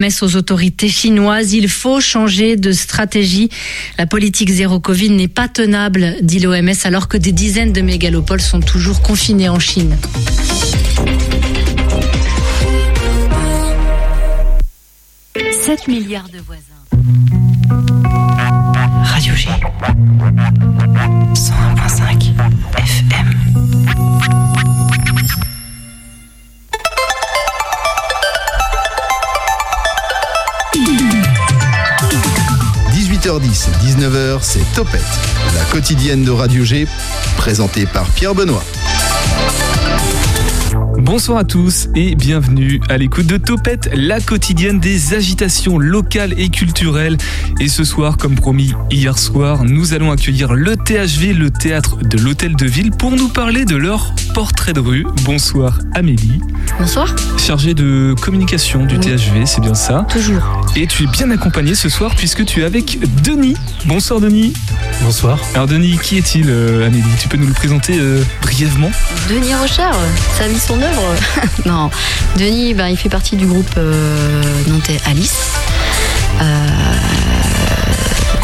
Messe aux autorités chinoises, il faut changer de stratégie. La politique zéro Covid n'est pas tenable, dit l'OMS, alors que des dizaines de mégalopoles sont toujours confinés en Chine. « 7 milliards de voisins. Radio G. 101.5 18h10, 19h, c'est Topette, la quotidienne de Radio G, présentée par Pierre Benoît. Bonsoir à tous et bienvenue à l'écoute de Topette, la quotidienne des agitations locales et culturelles. Et ce soir, comme promis hier soir, nous allons accueillir le THV, le théâtre de l'Hôtel de Ville, pour nous parler de leur portrait de rue. Bonsoir Amélie. Bonsoir. Chargée de communication du THV, c'est bien ça. Toujours. Et tu es bien accompagné ce soir puisque tu es avec Denis. Bonsoir Denis. Bonsoir. Alors Denis, qui est-il euh, Amélie? Tu peux nous le présenter euh, brièvement? Denis Rochard, vie, son œuvre. non, Denis, ben, il fait partie du groupe euh, nantais Alice. Euh,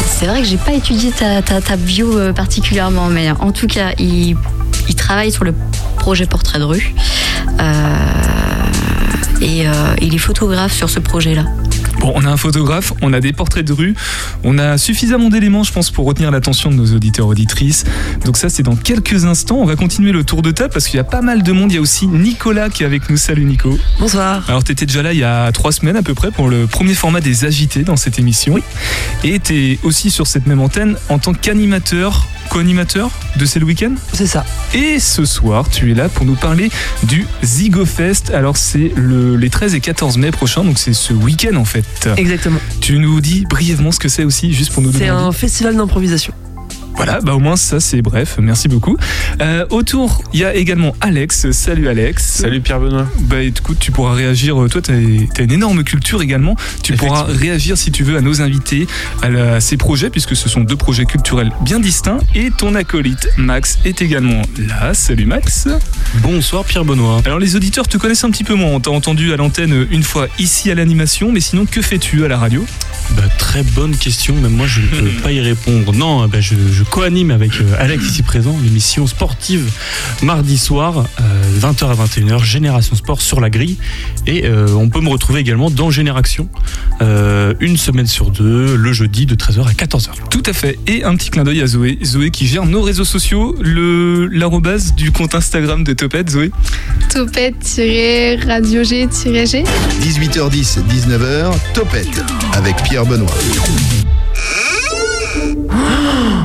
c'est vrai que j'ai pas étudié ta, bio euh, particulièrement, mais en tout cas, il, il travaille sur le projet Portrait de rue. Et il est photographe sur ce projet-là. Bon, on a un photographe, on a des portraits de rue, on a suffisamment d'éléments, je pense, pour retenir l'attention de nos auditeurs auditrices. Donc ça, c'est dans quelques instants. On va continuer le tour de table parce qu'il y a pas mal de monde. Il y a aussi Nicolas qui est avec nous. Salut Nico. Bonsoir. Alors, tu étais déjà là il y a trois semaines à peu près pour le premier format des agités dans cette émission. Et tu es aussi sur cette même antenne en tant qu'animateur, co-animateur de C'est le week-end. C'est ça. Et ce soir, tu es là pour nous parler du ZigoFest. Alors, c'est le, les 13 et 14 mai prochains, donc c'est ce week-end en fait. Exactement. Tu nous dis brièvement ce que c'est aussi, juste pour nous C'est demander. un festival d'improvisation. Voilà, bah au moins ça c'est bref, merci beaucoup. Euh, autour, il y a également Alex. Salut Alex. Salut Pierre Benoît. Bah écoute, tu pourras réagir, euh, toi tu as, une énorme culture également, tu pourras réagir si tu veux à nos invités, à, la- à ces projets, puisque ce sont deux projets culturels bien distincts. Et ton acolyte Max est également là. Salut Max. Bonsoir Pierre Benoît. Alors les auditeurs te connaissent un petit peu moins, on t'a entendu à l'antenne une fois ici à l'animation, mais sinon que fais-tu à la radio? Bah, très bonne question, même moi je ne peux pas y répondre. Non, bah, je, je co-anime avec euh, Alex ici présent l'émission sportive mardi soir, euh, 20h à 21h, Génération Sport sur la grille. Et euh, on peut me retrouver également dans Génération, euh, une semaine sur deux, le jeudi de 13h à 14h. Tout à fait. Et un petit clin d'œil à Zoé. Zoé qui gère nos réseaux sociaux, le l'arrobase du compte Instagram de Topette. Zoé. Topette-radio G-G. 18h10, 19h, Topette, avec Pierre Benoît.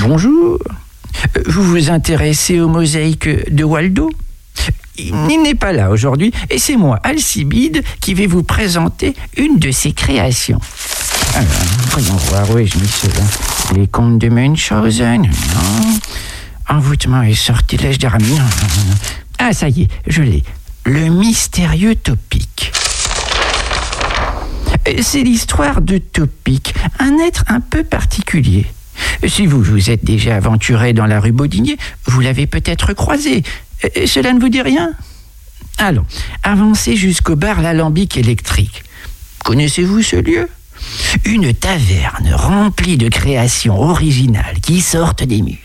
Bonjour. Vous vous intéressez aux mosaïques de Waldo? Il n'est pas là aujourd'hui et c'est moi, Alcibide, qui vais vous présenter une de ses créations. Alors, voyons voir où ai-je mis cela. Les contes de Munchausen, non. Envoûtement et sortilège non. Ah, ça y est, je l'ai. Le mystérieux Topic. Euh, C'est l'histoire de Topic, un être un peu particulier. Si vous vous êtes déjà aventuré dans la rue Baudinier, vous l'avez peut-être croisé. Euh, Cela ne vous dit rien? Allons, avancez jusqu'au bar L'Alambic électrique. Connaissez-vous ce lieu? Une taverne remplie de créations originales qui sortent des murs,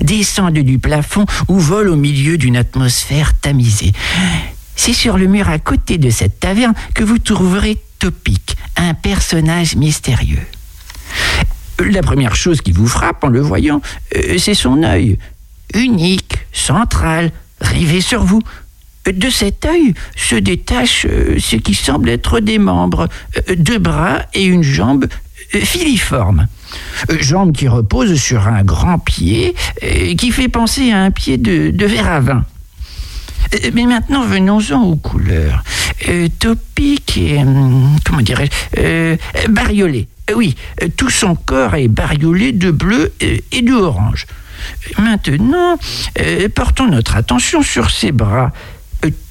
descendent du plafond ou volent au milieu d'une atmosphère tamisée. C'est sur le mur à côté de cette taverne que vous trouverez Topic, un personnage mystérieux. La première chose qui vous frappe en le voyant, euh, c'est son œil. Unique, central, rivé sur vous. De cet œil se détachent euh, ce qui semble être des membres, euh, deux bras et une jambe filiformes. Euh, Jambe qui repose sur un grand pied qui fait penser à un pied de, verre à vin. Mais maintenant, venons-en aux couleurs. Topic est, hum, comment dirais-je, euh. Euh, Oui, euh, tout son corps est bariolé de bleu euh, et de orange. Maintenant, euh, portons notre attention sur ses bras.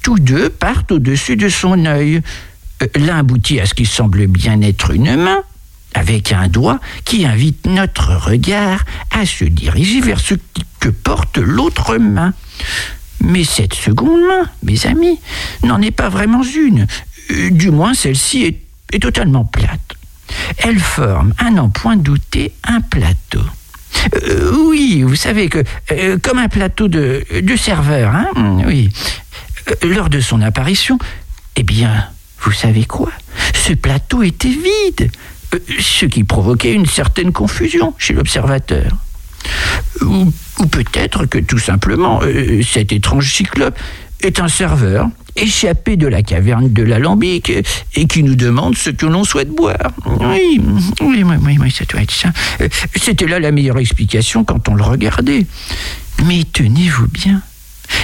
Tous deux partent au-dessus de son œil. L'un aboutit à ce qui semble bien être une main, avec un doigt qui invite notre regard à se diriger vers ce que porte l'autre main. Mais cette seconde main, mes amis, n'en est pas vraiment une. Du moins, celle-ci est, est totalement plate. Elle forme, à n'en point douter, un plateau. Euh, oui, vous savez que, euh, comme un plateau de, serveur, hein, oui. Euh, lors de son apparition, eh bien, vous savez quoi? Ce plateau était vide, ce qui provoquait une certaine confusion chez l'observateur. Ou, peut-être que tout simplement, cet étrange cyclope est un serveur échappé de la caverne de l'alambic et qui nous demande ce que l'on souhaite boire. Oui, oui, oui, oui, oui, ça doit être ça. Euh, C'était là la meilleure explication quand on le regardait. Mais tenez-vous bien,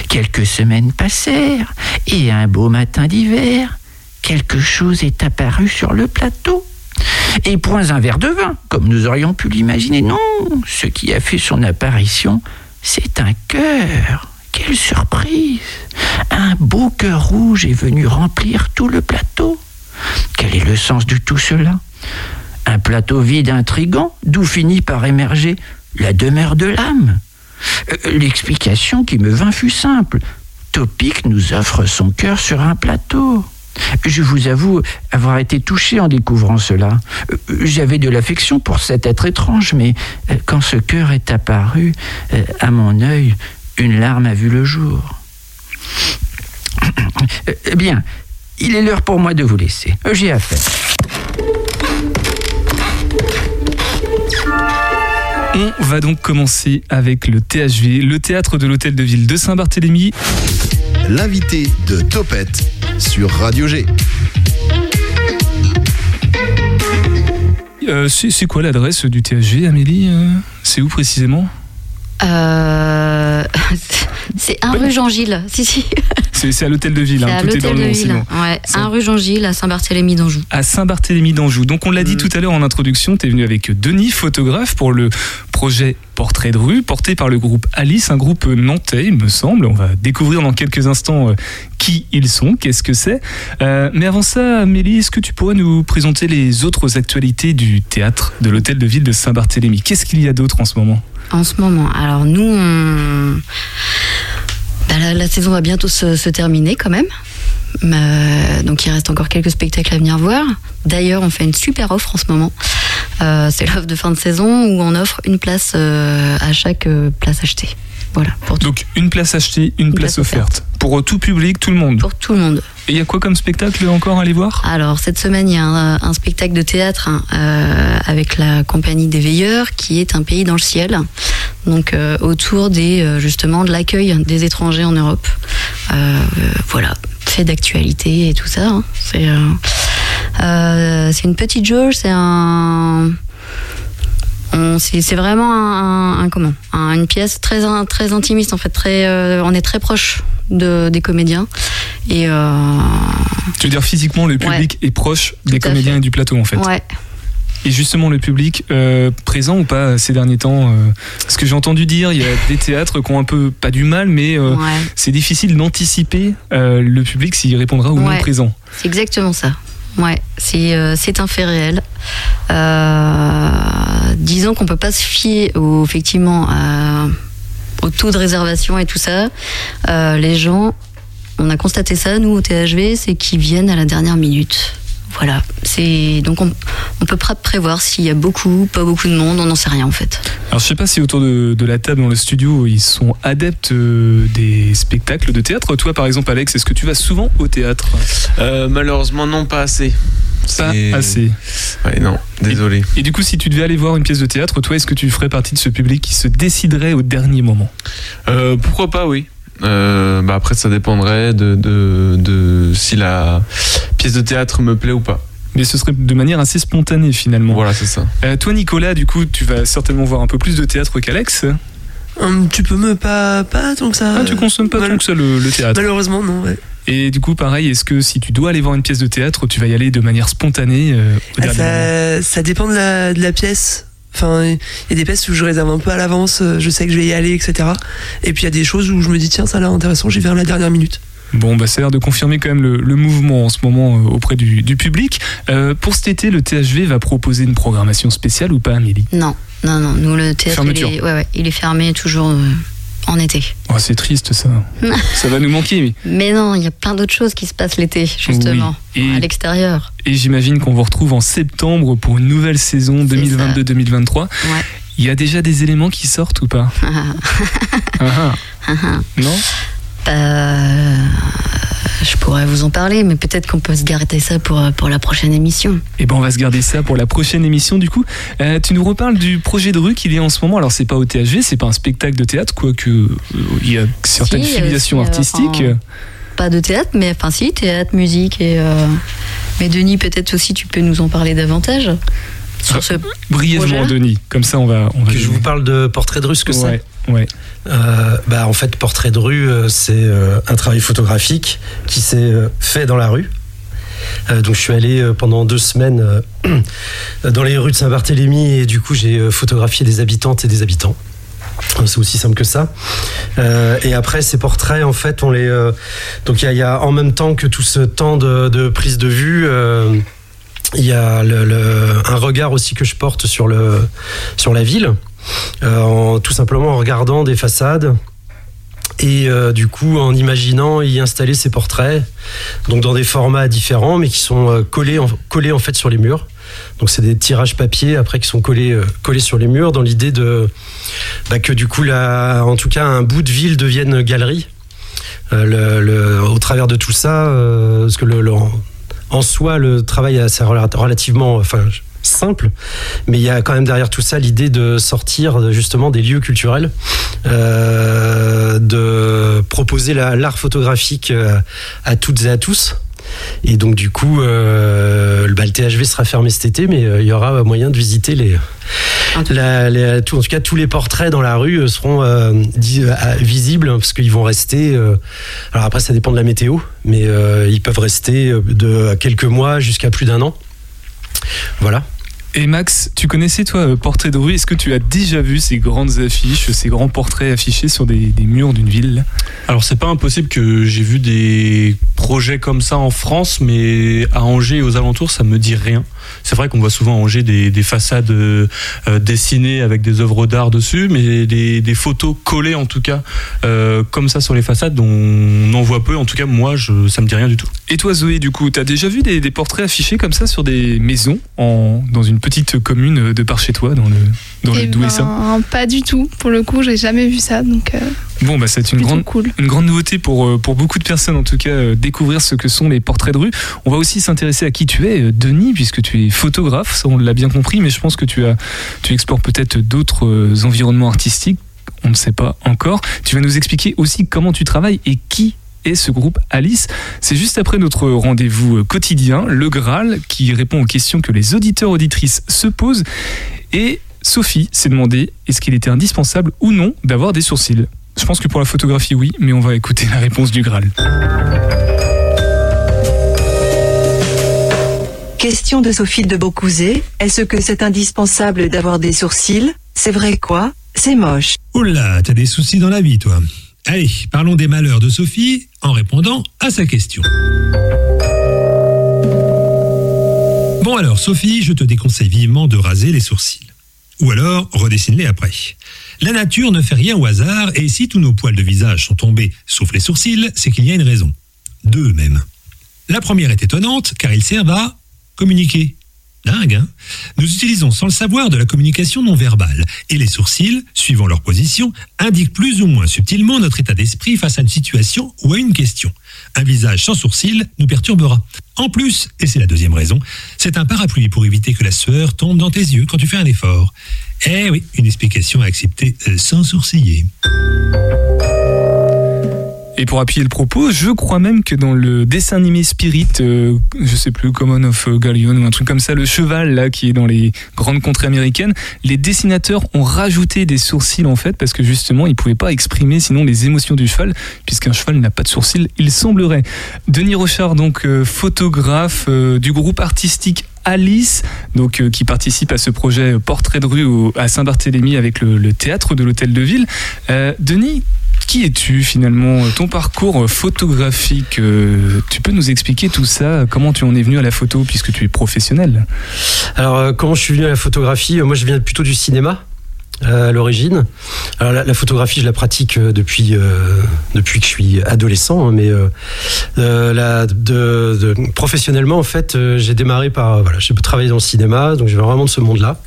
quelques semaines passèrent et un beau matin d'hiver, quelque chose est apparu sur le plateau. Et point un verre de vin, comme nous aurions pu l'imaginer. Non, ce qui a fait son apparition, c'est un cœur. Quelle surprise Un beau cœur rouge est venu remplir tout le plateau. Quel est le sens de tout cela? Un plateau vide intrigant, d'où finit par émerger la demeure de l'âme. Euh, L'explication qui me vint fut simple. Topic nous offre son cœur sur un plateau. Je vous avoue avoir été touché en découvrant cela. Euh, J'avais de l'affection pour cet être étrange, mais euh, quand ce cœur est apparu, à mon œil, une larme a vu le jour. Euh, Bien, il est l'heure pour moi de vous laisser. J'ai affaire. On va donc commencer avec le THV, le théâtre de l'hôtel de ville de Saint-Barthélemy. L'invité de Topette sur Radio G. Euh, c'est c'est quoi l'adresse du THV, Amélie euh, C'est où précisément? Euh, c'est un rue Jean-Gilles. Si, si. C'est à l'hôtel de ville, hein, à tout est dans le nom, sinon. Ouais, un rue Jean-Gilles à Saint-Barthélemy d'Anjou. à Saint-Barthélemy d'Anjou. Donc on l'a dit Mm. tout à l'heure en introduction, tu es venu avec Denis, photographe, pour le projet Portrait de rue, porté par le groupe Alice, un groupe nantais, il me semble. On va découvrir dans quelques instants euh, qui ils sont, qu'est-ce que c'est. Euh, mais avant ça, Amélie, est-ce que tu pourrais nous présenter les autres actualités du théâtre de l'hôtel de ville de Saint-Barthélemy? Qu'est-ce qu'il y a d'autre en ce moment? En ce moment. Alors nous, bah, la, saison va bientôt se, terminer quand même. Euh, donc il reste encore quelques spectacles à venir voir. D'ailleurs, on fait une super offre en ce moment. Euh, c'est l'offre de fin de saison où on offre une place euh, à chaque place achetée. Voilà, pour tout, Donc une place achetée, une, place, place offerte. Pour tout public, tout le monde. pour tout le monde. Et il y a quoi comme spectacle encore à aller voir? Alors, cette semaine, il y a un, un spectacle de théâtre hein, euh, avec la compagnie des Veilleurs, qui est un pays dans le ciel. Donc, euh, autour des euh, justement de l'accueil des étrangers en Europe. Euh, voilà, fait d'actualité et tout ça. hein. C'est c'est une petite jauge, c'est un c'est c'est vraiment un, un- un- comment? Un- une pièce très très intimiste en fait très euh, on est très proche de, des comédiens et euh, Tu veux dire physiquement, le public est proche des Tout comédiens et du plateau en fait. ouais Et justement, le public euh, présent ou pas ces derniers temps euh, Parce que j'ai entendu dire, il y a des théâtres qui ont un peu, pas du mal, mais euh, ouais c'est difficile d'anticiper euh, le public s'il répondra ou non présent. C'est exactement ça. Ouais, c'est euh, c'est un fait réel. Euh, disons qu'on peut pas se fier au, effectivement au taux de réservation et tout ça. Euh, les gens, on a constaté ça nous au THV, c'est qu'ils viennent à la dernière minute. Voilà, c'est donc on, on peut pas prévoir s'il y a beaucoup, pas beaucoup de monde, on n'en sait rien en fait. Alors je sais pas si autour de, de la table dans le studio, ils sont adeptes euh, des spectacles de théâtre. Toi par exemple Alex, est-ce que tu vas souvent au théâtre? Euh, malheureusement, non, pas assez. Pas assez. Ouais, non, désolé. Et du coup, si tu devais aller voir une pièce de théâtre, toi, est-ce que tu ferais partie de ce public qui se déciderait au dernier moment? Euh, pourquoi pas, oui. Euh, bah après, ça dépendrait de, de, de si la pièce de théâtre me plaît ou pas. Mais ce serait de manière assez spontanée finalement. Voilà, c'est ça. Euh, toi Nicolas, du coup, tu vas certainement voir un peu plus de théâtre qu'Alex. Un petit peu, mais pas, pas tant que ça. Ah, tu consommes pas mal- tant que ça le, le théâtre. Malheureusement, non. ouais. Et du coup, pareil, est-ce que si tu dois aller voir une pièce de théâtre, tu vas y aller de manière spontanée euh, au Ah, ça, ça dépend de la, de la pièce. Enfin, il y a des pièces où je réserve un peu à l'avance, euh, je sais que je vais y aller, etc. Et puis il y a des choses où je me dis, tiens, ça a l'air intéressant, j'y vais à la dernière minute. Bon, bah, ça a l'air de confirmer quand même le, le mouvement en ce moment euh, auprès du, du public. Euh, pour cet été, le THV va proposer une programmation spéciale ou pas, Amélie? Non, non, non. Nous, le théâtre, il est, ouais, ouais, il est fermé toujours euh, en été. oh, C'est triste ça. ça va nous manquer. mais- Mais non, il y a plein d'autres choses qui se passent l'été, justement, Oui. Et- à l'extérieur. Et j'imagine qu'on vous retrouve en septembre pour une nouvelle saison 2022-2023. Ouais. Il y a déjà des éléments qui sortent ou pas Ah, ah. Non? Euh, je pourrais vous en parler, mais peut-être qu'on peut se garder ça pour, euh, pour la prochaine émission. Eh ben on va se garder ça pour la prochaine émission du coup. Euh, tu nous reparles du projet de rue qu'il y a en ce moment. Alors c'est pas au THV, c'est pas un spectacle de théâtre, quoique euh, il y a certaines Si, filiations euh, artistiques. enfin, Pas de théâtre, mais enfin si, théâtre, musique et... euh, Mais Denis, peut-être aussi tu peux nous en parler davantage sur ce Brièvement, Denis. Comme ça on va. On va Que je vous parle de Portrait de rue, ce que Ouais, c'est ouais. Euh, bah, En fait, Portrait de rue, euh, c'est euh, un travail photographique qui s'est fait dans la rue. Donc je suis allé pendant deux semaines dans les rues de Saint-Barthélemy et du coup j'ai photographié des habitantes et des habitants. C'est aussi simple que ça. Et après, ces portraits, en fait, on les. donc, il y, a- en même temps que tout ce temps de, prise de vue, il y a un regard aussi que je porte sur, le, sur la ville, en, tout simplement en regardant des façades. Et euh, du coup, en imaginant y installer ces portraits, donc dans des formats différents, mais qui sont euh, collés, en, collés en fait sur les murs. Donc c'est des tirages papier après qui sont collés, euh, collés sur les murs dans l'idée de bah, que du coup, la, en tout cas, un bout de ville devienne galerie. Euh, le- le- au travers de tout ça, euh, parce que en, soi, le travail est assez rela- relativement enfin, simple, mais il y a quand même derrière tout ça l'idée de sortir de, justement des lieux culturels, euh, de proposer la- l'art photographique euh, à toutes et à tous. Et donc du coup, euh, le- bah, le THV sera fermé cet été, mais euh, il y aura moyen de visiter les, la- les- tout- en tout cas tous les portraits dans la rue euh, seront euh, euh, visibles parce qu'ils vont rester. euh, alors après, ça dépend de la météo, mais euh, ils peuvent rester euh, de quelques mois jusqu'à plus d'un an. Voilà. Et Max, tu connaissais toi euh, Portrait de rue Est-ce que tu as déjà vu ces grandes affiches, ces grands portraits affichés sur des, des murs d'une ville? Alors c'est pas impossible que j'ai vu des projets comme ça en France, mais à Angers et aux alentours, ça me dit rien. C'est vrai qu'on voit souvent à Angers des, des façades euh, dessinées avec des œuvres d'art dessus, mais des, des photos collées en tout cas euh, comme ça sur les façades, on en voit peu. En tout cas, moi, je, ça me dit rien du tout. Et toi Zoé, du coup, t'as déjà vu des, des portraits affichés comme ça sur des maisons en, dans une petite commune de par chez toi, dans le, dans le Eh ben, pas du tout. Pour le coup, j'ai jamais vu ça, donc euh, Bon, bah, c'est une grande, cool. une grande nouveauté pour, euh, pour beaucoup de personnes, en tout cas, euh, découvrir ce que sont les portraits de rue. On va aussi s'intéresser à qui tu es, euh, Denis, puisque tu es photographe, ça on l'a bien compris, mais je pense que tu, as, tu explores peut-être d'autres environnements artistiques, on ne sait pas encore. Tu vas nous expliquer aussi comment tu travailles et qui est ce groupe Alice. C'est juste après notre rendez-vous quotidien, le Graal, qui répond aux questions que les auditeurs auditrices se posent. Et Sophie s'est demandé est-ce qu'il était indispensable ou non d'avoir des sourcils. Je pense que pour la photographie, oui, mais on va écouter la réponse du Graal. Question de Sophie de Beaucouzé. Est-ce que c'est indispensable d'avoir des sourcils? C'est vrai quoi? C'est moche. Oula, t'as des soucis dans la vie, toi. Allez, parlons des malheurs de Sophie en répondant à sa question. Bon alors, Sophie, je te déconseille vivement de raser les sourcils. Ou alors, redessine-les après. La nature ne fait rien au hasard, et si tous nos poils de visage sont tombés, sauf les sourcils, c'est qu'il y a une raison. Deux même. La première est étonnante, car ils servent à communiquer. Dingue, hein Nous utilisons sans le savoir de la communication non verbale, et les sourcils, suivant leur position, indiquent plus ou moins subtilement notre état d'esprit face à une situation ou à une question. Un visage sans sourcils nous perturbera. En plus, et c'est la deuxième raison, c'est un parapluie pour éviter que la sueur tombe dans tes yeux quand tu fais un effort. Eh oui, une explication à accepter euh, sans sourciller. Et pour appuyer le propos, je crois même que dans le dessin animé Spirit, euh, je sais plus, Common of Galleon ou un truc comme ça, le cheval là qui est dans les grandes contrées américaines, les dessinateurs ont rajouté des sourcils en fait parce que justement ils pouvaient pas exprimer sinon les émotions du cheval puisqu'un cheval n'a pas de sourcils, il semblerait. Denis Rochard donc euh, photographe euh, du groupe artistique Alice, donc euh, qui participe à ce projet Portrait de rue à Saint-Barthélemy avec le, théâtre de l'Hôtel de Ville. Euh, Denis, qui es-tu finalement? Ton parcours photographique, euh, tu peux nous expliquer tout ça? Comment tu en es venu à la photo puisque tu es professionnel? Alors, comment je suis venu à la photographie? Moi, je viens plutôt du cinéma. Euh, à l'origine. Alors la, photographie, je la pratique euh, depuis euh, depuis que je suis adolescent, hein, mais professionnellement en fait, j'ai démarré par voilà, j'ai travaillé dans le cinéma, donc je viens vraiment de ce monde-là.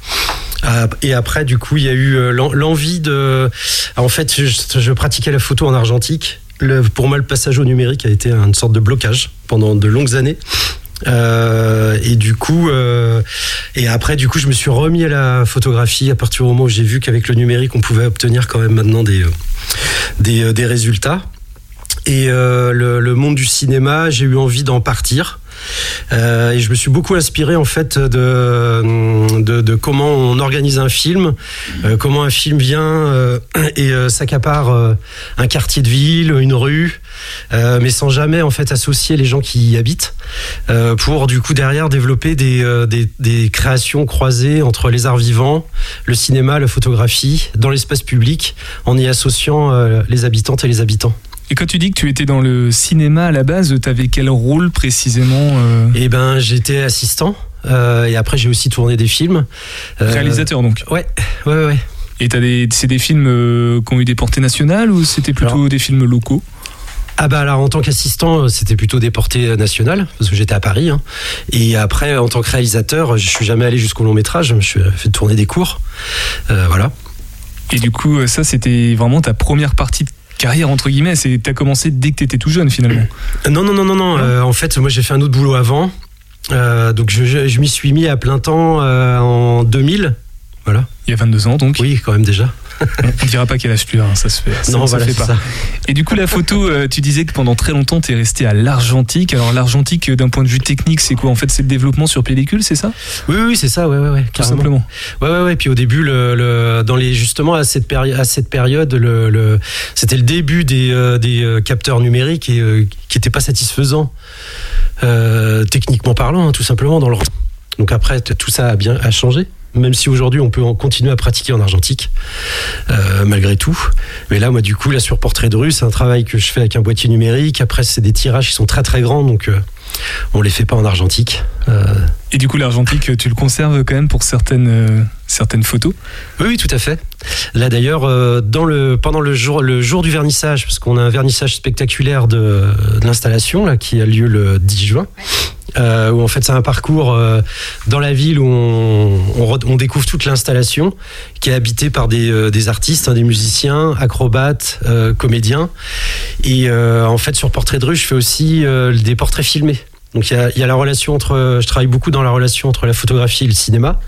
Euh, Et après, du coup, il y a eu l'en- l'envie de. En fait, je, pratiquais la photo en argentique. Pour moi, le passage au numérique a été une sorte de blocage pendant de longues années. Euh, et du coup, euh, et après, du coup, je me suis remis à la photographie à partir du moment où j'ai vu qu'avec le numérique, on pouvait obtenir quand même maintenant des, euh, résultats. Et le monde du cinéma, j'ai eu envie d'en partir. Euh, et je me suis beaucoup inspiré en fait de, comment on organise un film, euh, comment un film vient euh, et s'accapare un quartier de ville, une rue, mais sans jamais en fait associer les gens qui y habitent, pour du coup derrière développer des, des, créations croisées entre les arts vivants, le cinéma, la photographie, dans l'espace public, en y associant les habitantes et les habitants. Et quand tu dis que tu étais dans le cinéma à la base, tu avais quel rôle précisément euh Eh ben, j'étais assistant. euh, et après, j'ai aussi tourné des films. Euh, Réalisateur donc Ouais, ouais, ouais. Et t'as des, c'est des films euh, qui ont eu des portées nationales ou c'était plutôt des films locaux? Ah bah alors en tant qu'assistant, c'était plutôt des portées nationales parce que j'étais à Paris. hein. Et après, en tant que réalisateur, je suis jamais allé jusqu'au long métrage. Je me suis fait tourner des cours. Voilà. Et du coup, ça c'était vraiment ta première partie de carrière entre guillemets. C'est t'as commencé dès que t'étais tout jeune finalement. Non, non, non, non, non. euh, en fait, moi, j'ai fait un autre boulot avant. Euh, donc, je, je- je m'y suis mis à plein temps euh, en 2000. Voilà. Il y a 22 ans donc. Oui, quand même déjà. On dira pas quel âge as, hein, ça se fait. ça Non, ne se voilà, fait pas. ça. Et du coup, la photo, euh, tu disais que pendant très longtemps, tu es resté à l'argentique. Alors, l'argentique, euh, d'un point de vue technique, c'est quoi? En fait, c'est le développement sur pellicule, c'est ça? Oui, oui, c'est ça, ouais, ouais, ouais, Tout simplement. Ouais, ouais, ouais. Puis au début, le, le- dans les justement à cette période, à cette période, le, le- c'était le début des, euh, des capteurs numériques et euh, qui n'étaient pas satisfaisants techniquement parlant, hein, tout simplement dans le. Donc après, tout ça a bien a changé. Même si aujourd'hui on peut en continuer à pratiquer en argentique, euh, malgré tout. Mais là, moi, du coup, là sur portrait de rue, c'est un travail que je fais avec un boîtier numérique. Après, c'est des tirages qui sont très très grands, donc euh, on les fait pas en argentique. Euh, Et du coup, l'argentique, tu le conserves quand même pour certaines, euh, certaines photos? Oui, oui, tout à fait. Là d'ailleurs, euh, le pendant le jour le jour du vernissage, parce qu'on a un vernissage spectaculaire de, de l'installation là qui a lieu le 10 juin. Euh, où en fait c'est un parcours euh, dans la ville où on, on on découvre toute l'installation qui est habitée par des, euh, des artistes, hein, des musiciens, acrobates, euh, comédiens. Et euh, en fait sur Portrait de rue, je fais aussi euh, des portraits filmés. Donc il y a, y a la relation entre, je travaille beaucoup dans la relation entre la photographie et le cinéma.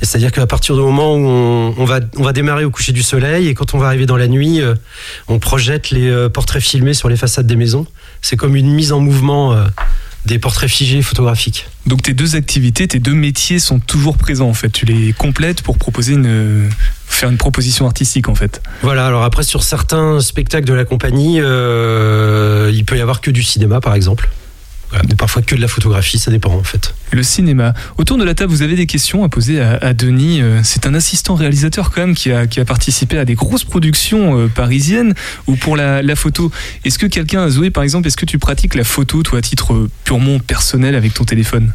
C'est-à-dire qu'à partir du moment où on, on va, on va démarrer au coucher du soleil et quand on va arriver dans la nuit, on projette les portraits filmés sur les façades des maisons. C'est comme une mise en mouvement des portraits figés photographiques. Donc, tes deux activités, tes deux métiers sont toujours présents en fait. Tu les complètes pour proposer une, faire une proposition artistique en fait. Voilà, alors après sur certains spectacles de la compagnie, euh, il peut y avoir que du cinéma par exemple. Parfois que de la photographie, ça dépend en fait. Le cinéma. Autour de la table, vous avez des questions à poser à, Denis. Euh, C'est un assistant réalisateur quand même qui a, a participé à des grosses productions euh, parisiennes ou pour la, photo. Est-ce que quelqu'un, Zoé par exemple, est-ce que tu pratiques la photo toi à titre euh, purement personnel avec ton téléphone?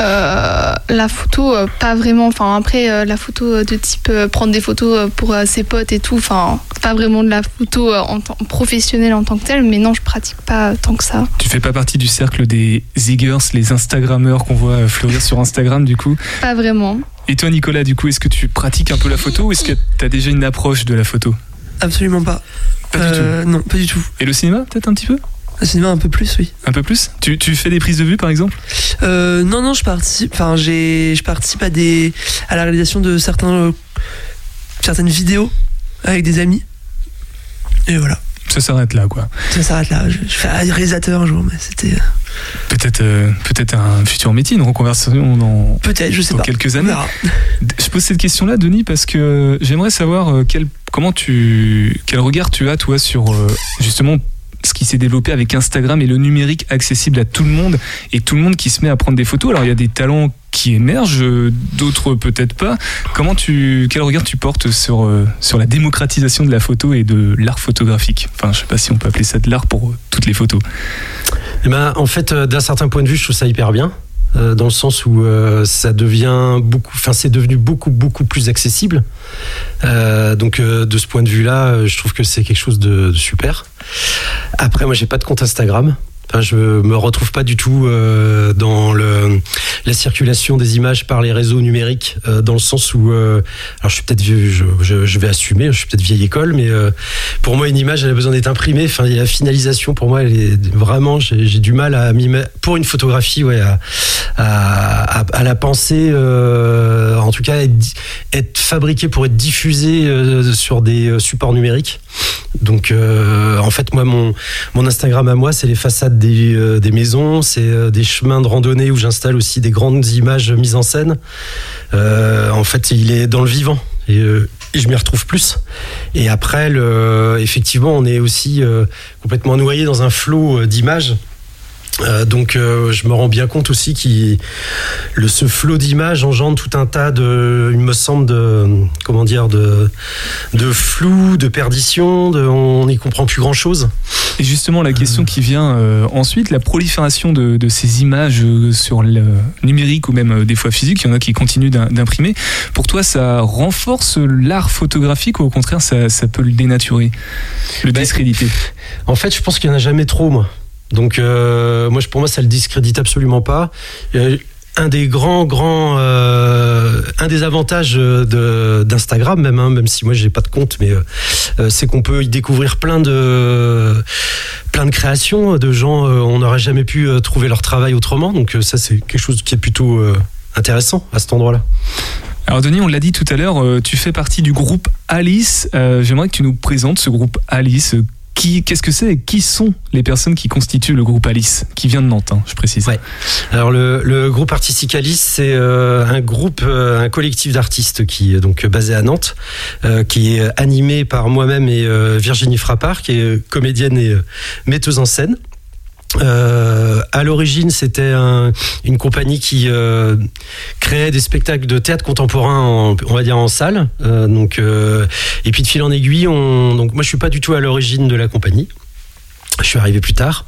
Euh, la photo, euh, pas vraiment. Enfin, après, euh, la photo de type euh, prendre des photos pour euh, ses potes et tout. Enfin, pas vraiment de la photo euh, en tant professionnelle en tant que telle. Mais non, je pratique pas tant que ça. Tu fais pas partie du cercle des ziggers, les Instagrammeurs qu'on voit fleurir sur Instagram du coup? Pas vraiment. Et toi Nicolas, du coup, est-ce que tu pratiques un peu la photo ou est-ce que tu as déjà une approche de la photo? Absolument pas. Pas du Euh, Non, pas du tout. Et le cinéma peut-être un petit peu? Le cinéma un peu plus, oui. Un peu plus? Tu, tu fais des prises de vue par exemple? Euh, non, non, je participe. Enfin, j'ai, je participe à des, à la réalisation de certains, euh, certaines vidéos avec des amis. Et voilà. Ça s'arrête là, quoi. Ça s'arrête là. Je, je fais réalisateur un jour, mais c'était. Peut-être euh, peut-être un futur métier, une reconversion dans, Peut-être, je sais dans pas. quelques années. Je pose cette question-là, Denis, parce que j'aimerais savoir quel, comment tu, quel regard tu as, toi, sur justement ce qui s'est développé avec Instagram et le numérique accessible à tout le monde et tout le monde qui se met à prendre des photos. Alors, il y a des talents qui émergent, euh, d'autres peut-être pas. Comment tu, quel regard tu portes sur, euh, sur la démocratisation de la photo et de l'art photographique? Enfin, je sais pas si on peut appeler ça de l'art pour euh, toutes les photos. Eh ben, en fait, d'un certain point de vue, je trouve ça hyper bien. Euh, dans le sens où euh, ça devient beaucoup, enfin c'est devenu beaucoup beaucoup plus accessible. Euh, donc de ce point de vue-là, je trouve que c'est quelque chose de, super. Après, moi, j'ai pas de compte Instagram. Enfin, je me retrouve pas du tout dans le, la circulation des images par les réseaux numériques, dans le sens où, alors je suis peut-être vieux, je, vais assumer, je suis peut-être vieille école, mais pour moi une image, elle a besoin d'être imprimée. Enfin, la finalisation, pour moi, elle est vraiment, j'ai du mal à pour une photographie, ouais, à, à, à- la penser, euh, en tout cas être, fabriquée pour être diffusée euh, sur des euh, supports numériques. Donc, euh, en fait, moi, mon, Instagram à moi, c'est les façades des, euh, maisons, c'est euh, des chemins de randonnée où j'installe aussi des grandes images mises en scène. Euh, en fait, il est dans le vivant. Et, euh, je m'y retrouve plus. Et après, le, effectivement, on est aussi euh, complètement noyé dans un flot euh, d'images. Euh, donc euh, je me rends bien compte aussi que ce flot d'images engendre tout un tas de, il me semble, de comment dire, de, de flou, de perdition, de, on n'y comprend plus grand chose. Et justement, la question qui vient euh, ensuite, la prolifération de, de ces images euh, sur le numérique ou même euh, des fois physique, il y en a qui continuent d'im- d'imprimer. Pour toi, ça renforce l'art photographique ou au contraire, ça, ça peut le dénaturer, le discréditer? En fait, je pense qu'il n'y en a jamais trop, moi. Donc, euh, moi, pour moi, ça le discrédite absolument pas. Euh, un des grands, grands, euh, un des avantages d'Instagram, même, hein, même si moi j'ai pas de compte, mais c'est qu'on peut y découvrir plein de, plein de créations de gens. on n'aurait jamais pu trouver leur travail autrement. Donc, ça, c'est quelque chose qui est plutôt intéressant à cet endroit-là. Alors Denis, on l'a dit tout à l'heure, tu fais partie du groupe Alice. J'aimerais que tu nous présentes ce groupe Alice. Qu'est-ce que c'est et qui sont les personnes qui constituent le groupe Alice, qui vient de Nantes, hein, je précise. Alors le, le groupe artistique Alice, c'est euh, un groupe, euh, un collectif d'artistes qui est donc basé à Nantes, euh, qui est animé par moi-même et euh, Virginie Frappard, qui est comédienne et euh, metteuse en scène. Euh, à l'origine, c'était un- une compagnie qui euh, créait des spectacles de théâtre contemporain, en- on va dire en salle. Euh, donc, euh, et puis de fil en aiguille, on, donc moi je suis pas du tout à l'origine de la compagnie. Je suis arrivé plus tard.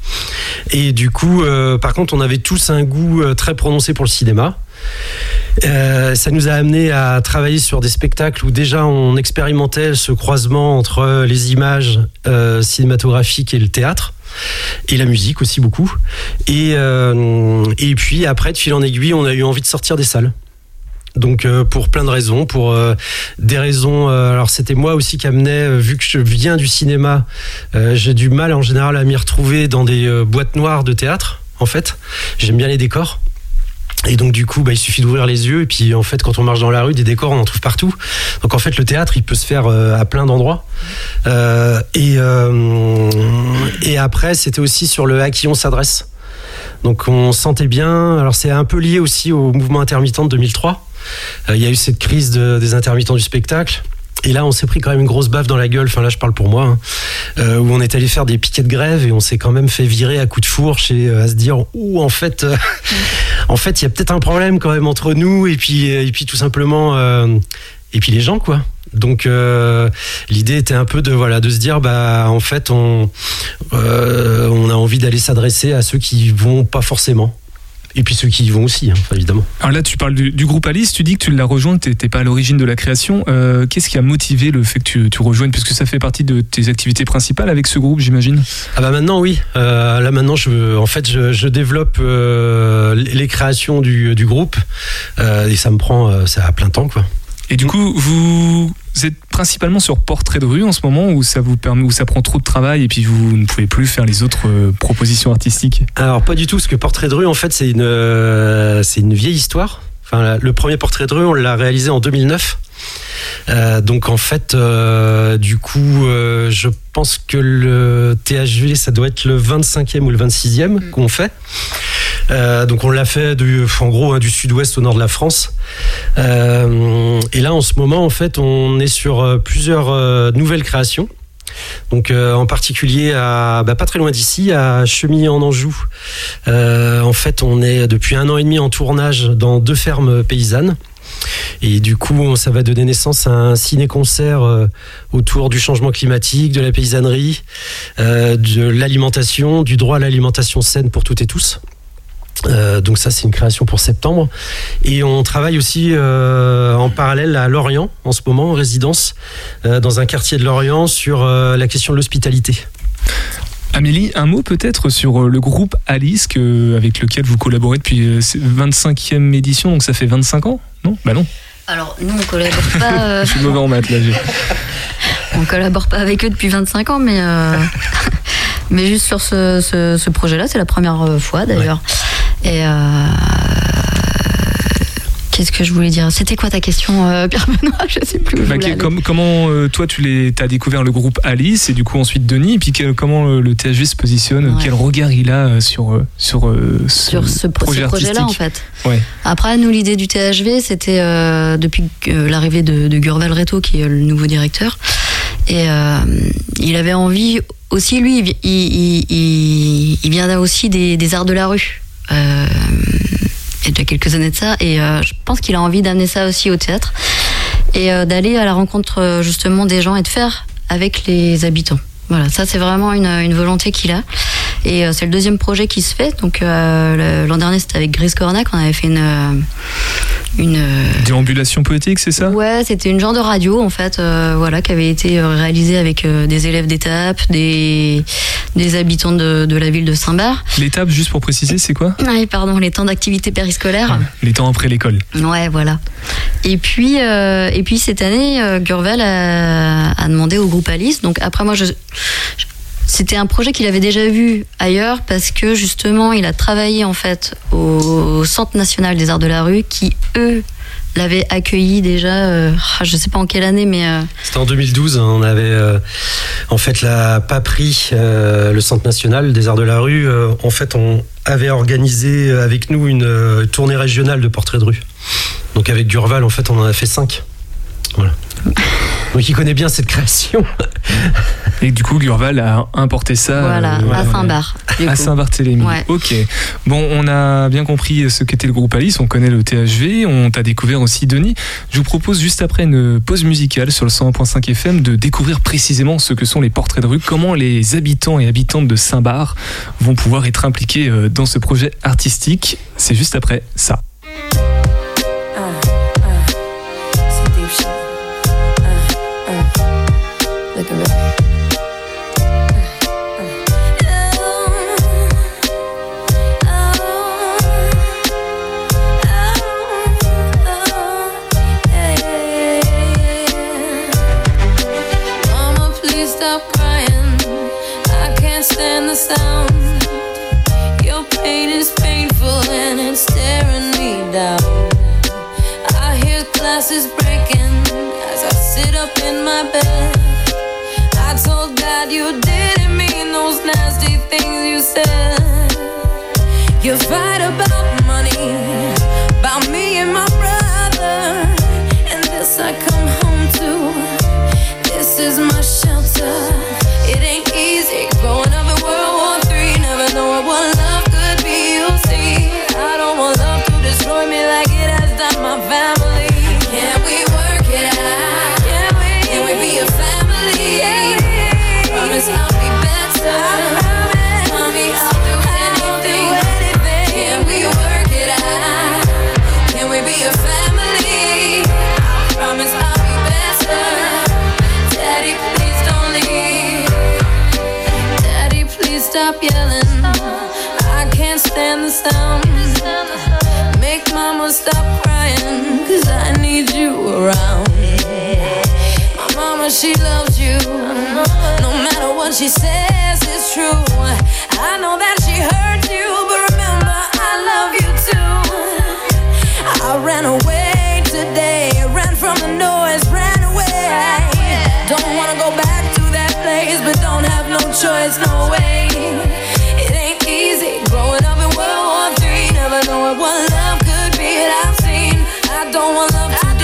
Et du coup, euh, par contre, on avait tous un goût euh, très prononcé pour le cinéma. Euh, ça nous a amené à travailler sur des spectacles où déjà on expérimentait ce croisement entre les images euh, cinématographiques et le théâtre. Et la musique aussi beaucoup. Et, euh, et puis après, de fil en aiguille, on a eu envie de sortir des salles. Donc pour plein de raisons, pour des raisons. alors c'était moi aussi qui amenais, vu que je viens du cinéma, j'ai du mal en général à m'y retrouver dans des boîtes noires de théâtre. En fait, j'aime bien les décors. Et donc du coup, bah, il suffit d'ouvrir les yeux et puis en fait, quand on marche dans la rue, des décors, on en trouve partout. Donc en fait, le théâtre, il peut se faire euh, à plein d'endroits. Euh, et, euh, et après, c'était aussi sur le à qui on s'adresse. Donc on sentait bien. Alors c'est un peu lié aussi au mouvement intermittent de 2003. Euh, Il y a eu cette crise de- des intermittents du spectacle. Et là, on s'est pris quand même une grosse baffe dans la gueule. Enfin, là, je parle pour moi, hein. Euh, où on est allé faire des piquets de grève et on s'est quand même fait virer à coups de fourche et euh, à se dire, ouh, en fait, euh, en fait, il y a peut-être un problème quand même entre nous et puis, et puis tout simplement, et puis les gens, quoi. Donc l'idée était un peu de voilà de se dire bah en fait on on a envie d'aller s'adresser à ceux qui vont pas forcément et puis ceux qui y vont aussi hein, évidemment. Alors là, tu parles du, du groupe Alice, tu dis que tu l'as rejoint, tu n'étais pas à l'origine de la création. Euh, Qu'est-ce qui a motivé le fait que tu, tu rejoignes? Puisque ça fait partie de tes activités principales avec ce groupe, j'imagine Ah bah maintenant oui. Euh, là maintenant je en fait je, je développe euh, les créations du, du groupe et ça me prend ça à plein temps quoi. Et du coup, vous êtes principalement sur portrait de rue en ce moment où ça vous permet, où ça prend trop de travail et puis vous ne pouvez plus faire les autres euh, propositions artistiques? Alors pas du tout, parce que Portrait de rue, en fait, c'est une, euh, c'est une vieille histoire. Enfin, le premier Portrait de rue, on l'a réalisé en 2009. Euh, donc en fait, euh, du coup, euh, je pense que le THV, ça doit être le 25e ou le 26e qu'on fait. Donc on l'a fait du, en gros hein, du sud-ouest au nord de la France. Et là, en ce moment, en fait, on est sur plusieurs nouvelles créations. Donc euh, en particulier à bah, pas très loin d'ici, à Chemillé en Anjou. Euh, en fait, on est depuis un an et demi en tournage dans deux fermes paysannes. Et du coup, ça va donner naissance à un ciné-concert euh, autour du changement climatique, de la paysannerie, euh, de l'alimentation, du droit à l'alimentation saine pour toutes et tous. Euh, donc ça, c'est une création pour septembre. Et on travaille aussi en parallèle à Lorient, en ce moment, en résidence, dans un quartier de Lorient, sur la question de l'hospitalité. Amélie, un mot peut-être sur le groupe Alice avec lequel vous collaborez depuis euh, cette 25e édition, donc ça fait 25 ans? Non Bah non, Alors, nous, on collabore pas. euh, je suis mauvais en maths là. on collabore pas avec eux depuis 25 ans, mais, euh, mais juste sur ce, ce- ce projet-là, c'est la première euh, fois d'ailleurs. Et euh, qu'est-ce que je voulais dire C'était quoi ta question, euh, Pierre Benoît Je sais plus. où Bah, comme- comment euh, toi tu les, as découvert le groupe Alice et du coup ensuite Denis et puis comment euh, le THV se positionne, Ouais. quel regard il a euh, sur, sur, ce, projet projet-là en fait. Ouais. Après, nous, l'idée du THV, c'était depuis l'arrivée de, de Gurval Reto, qui est le nouveau directeur. Et il avait envie aussi, lui, il, il, il- il- il vient aussi des, des arts de la rue. Euh, il y a déjà quelques années de ça. Et euh, je pense qu'il a envie d'amener ça aussi au théâtre. Et euh, d'aller à la rencontre euh, justement des gens et de faire avec les habitants. Voilà, ça c'est vraiment une, une volonté qu'il a. Et euh, c'est le deuxième projet qui se fait. Donc euh, l'an dernier c'était avec Gris Cornac, on avait fait une euh, une Déambulation poétique, c'est ça? Ouais, c'était une genre de radio en fait, euh, voilà, qui avait été réalisée avec euh, des élèves d'étape, des des habitants de, de la ville de Saint-Bar. L'étape, juste pour préciser, c'est quoi? Ah oui, pardon, les temps d'activité périscolaire. Les temps après l'école. Ouais, voilà. Et puis, euh, et puis cette année, Gurvel a, a demandé au groupe Alice. Donc après, moi, je, je- c'était un projet qu'il avait déjà vu ailleurs parce que justement, il a travaillé en fait au Centre national des arts de la rue, qui eux l'avaient accueilli déjà. euh, ah, je sais pas en quelle année, mais euh, C'était en 2012, hein, on avait euh, en fait la PAPRI, le Centre national des arts de la rue. en fait, on avait organisé avec nous une tournée régionale de portraits de rue. Donc avec Durval, en fait, on en a fait cinq. Voilà. Donc il connaît bien cette création. Et du coup, Gurval a importé ça. voilà, euh, à Saint-Bar. À. Saint-Barthélemy. Ouais. Ok. Bon, on a bien compris ce qu'était le groupe Alice, on connaît le THV, on t'a découvert aussi Denis. Je vous propose juste après une pause musicale sur le 101.5 FM de découvrir précisément ce que sont les portraits de rue, comment les habitants et habitantes de Saint-Bar vont pouvoir être impliqués euh, dans ce projet artistique. C'est juste après ça. My bed. I told God you didn't mean those nasty things you said. You fight about money, about me and my brother, and this I come home to. This is my shelter. stand the sound. Make mama stop crying, cause I need you around. My mama, she loves you. No matter what she says, it's true. I know that she hurt you, but remember, I love you too. I ran away today, ran from the noise, ran away. Don't wanna go back to that place, but don't have no choice, no way. What love could be. And I've seen, I don't want love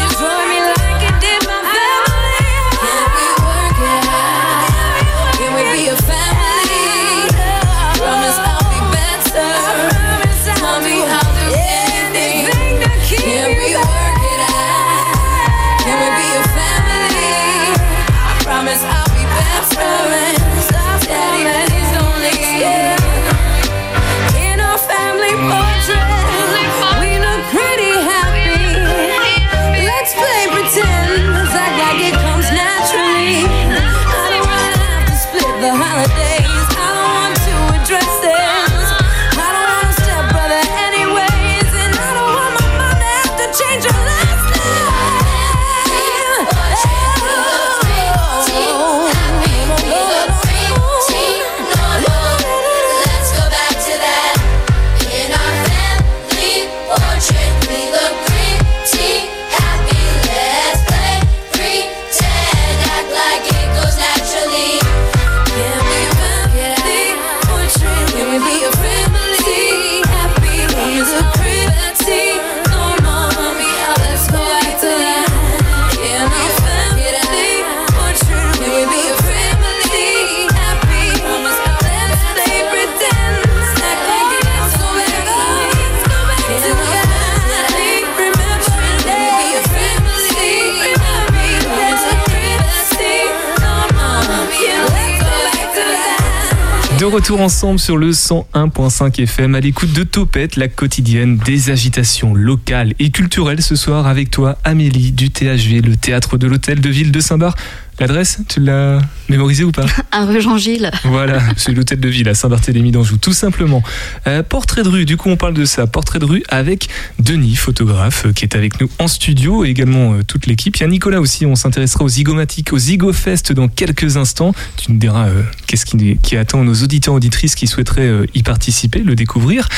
retour ensemble sur le 101.5 FM à l'écoute de Topette, la quotidienne des agitations locales et culturelles ce soir avec toi Amélie du THV, le théâtre de l'hôtel de ville de Saint-Bar. L'adresse, tu l'as mémorisée ou pas Un rue Jean-Gilles. Voilà, c'est l'hôtel de ville à Saint-Barthélemy d'Anjou, tout simplement. Euh, portrait de rue, du coup on parle de ça. Portrait de rue avec Denis, photographe, euh, qui est avec nous en studio, et également euh, toute l'équipe. Il y a Nicolas aussi, on s'intéressera aux zygomatiques, aux zygofest dans quelques instants. Tu nous diras euh, qu'est-ce qui, qui attend nos auditeurs auditrices qui souhaiteraient y participer, le découvrir.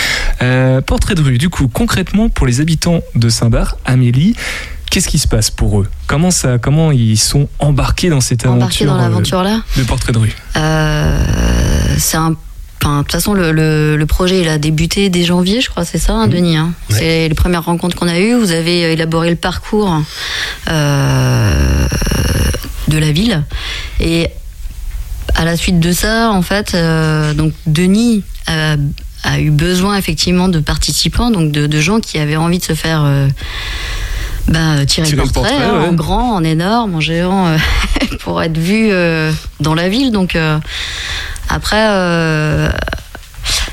Portrait de rue, du coup, concrètement, pour les habitants de Saint-Bar, Amélie, Qu'est-ce qui se passe pour eux Comment ça, comment ils sont embarqués dans cette Embarqués aventure dans euh, l'aventure-là de portrait de rue? Euh, c'est un. enfin, de toute façon, le, le- le projet il a débuté dès janvier, je crois, c'est ça, hein, Denis. hein? C'est les premières rencontres qu'on a eues. Vous avez euh, élaboré le parcours euh, de la ville. Et à la suite de ça, en fait, euh, donc Denis a, a eu besoin effectivement de participants, donc de, de gens qui avaient envie de se faire. Euh, bah, tirer, Tirer le portrait, portrait, hein, ouais. en grand, en énorme, en géant, euh, pour être vu euh, dans la ville. Donc euh, après, euh,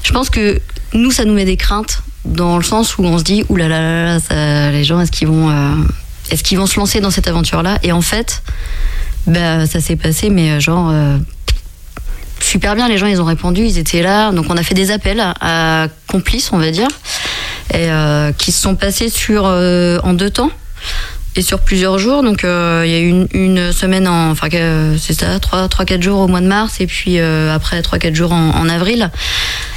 je pense que nous, ça nous met des craintes dans le sens où on se dit, oulala, là, là, là, ça- les gens, est-ce qu'ils vont, euh, est-ce qu'ils vont se lancer dans cette aventure-là? Et en fait, bah, ça s'est passé, mais euh, genre. euh, super bien, les gens ils ont répondu, ils étaient là. Donc on a fait des appels à, à complices, on va dire, et, euh, qui se sont passés sur, euh, en deux temps et sur plusieurs jours. Donc euh, il y a eu une, une semaine, en, enfin c'est ça, 3-4 jours au mois de mars et puis euh, après 3-4 jours en, en avril.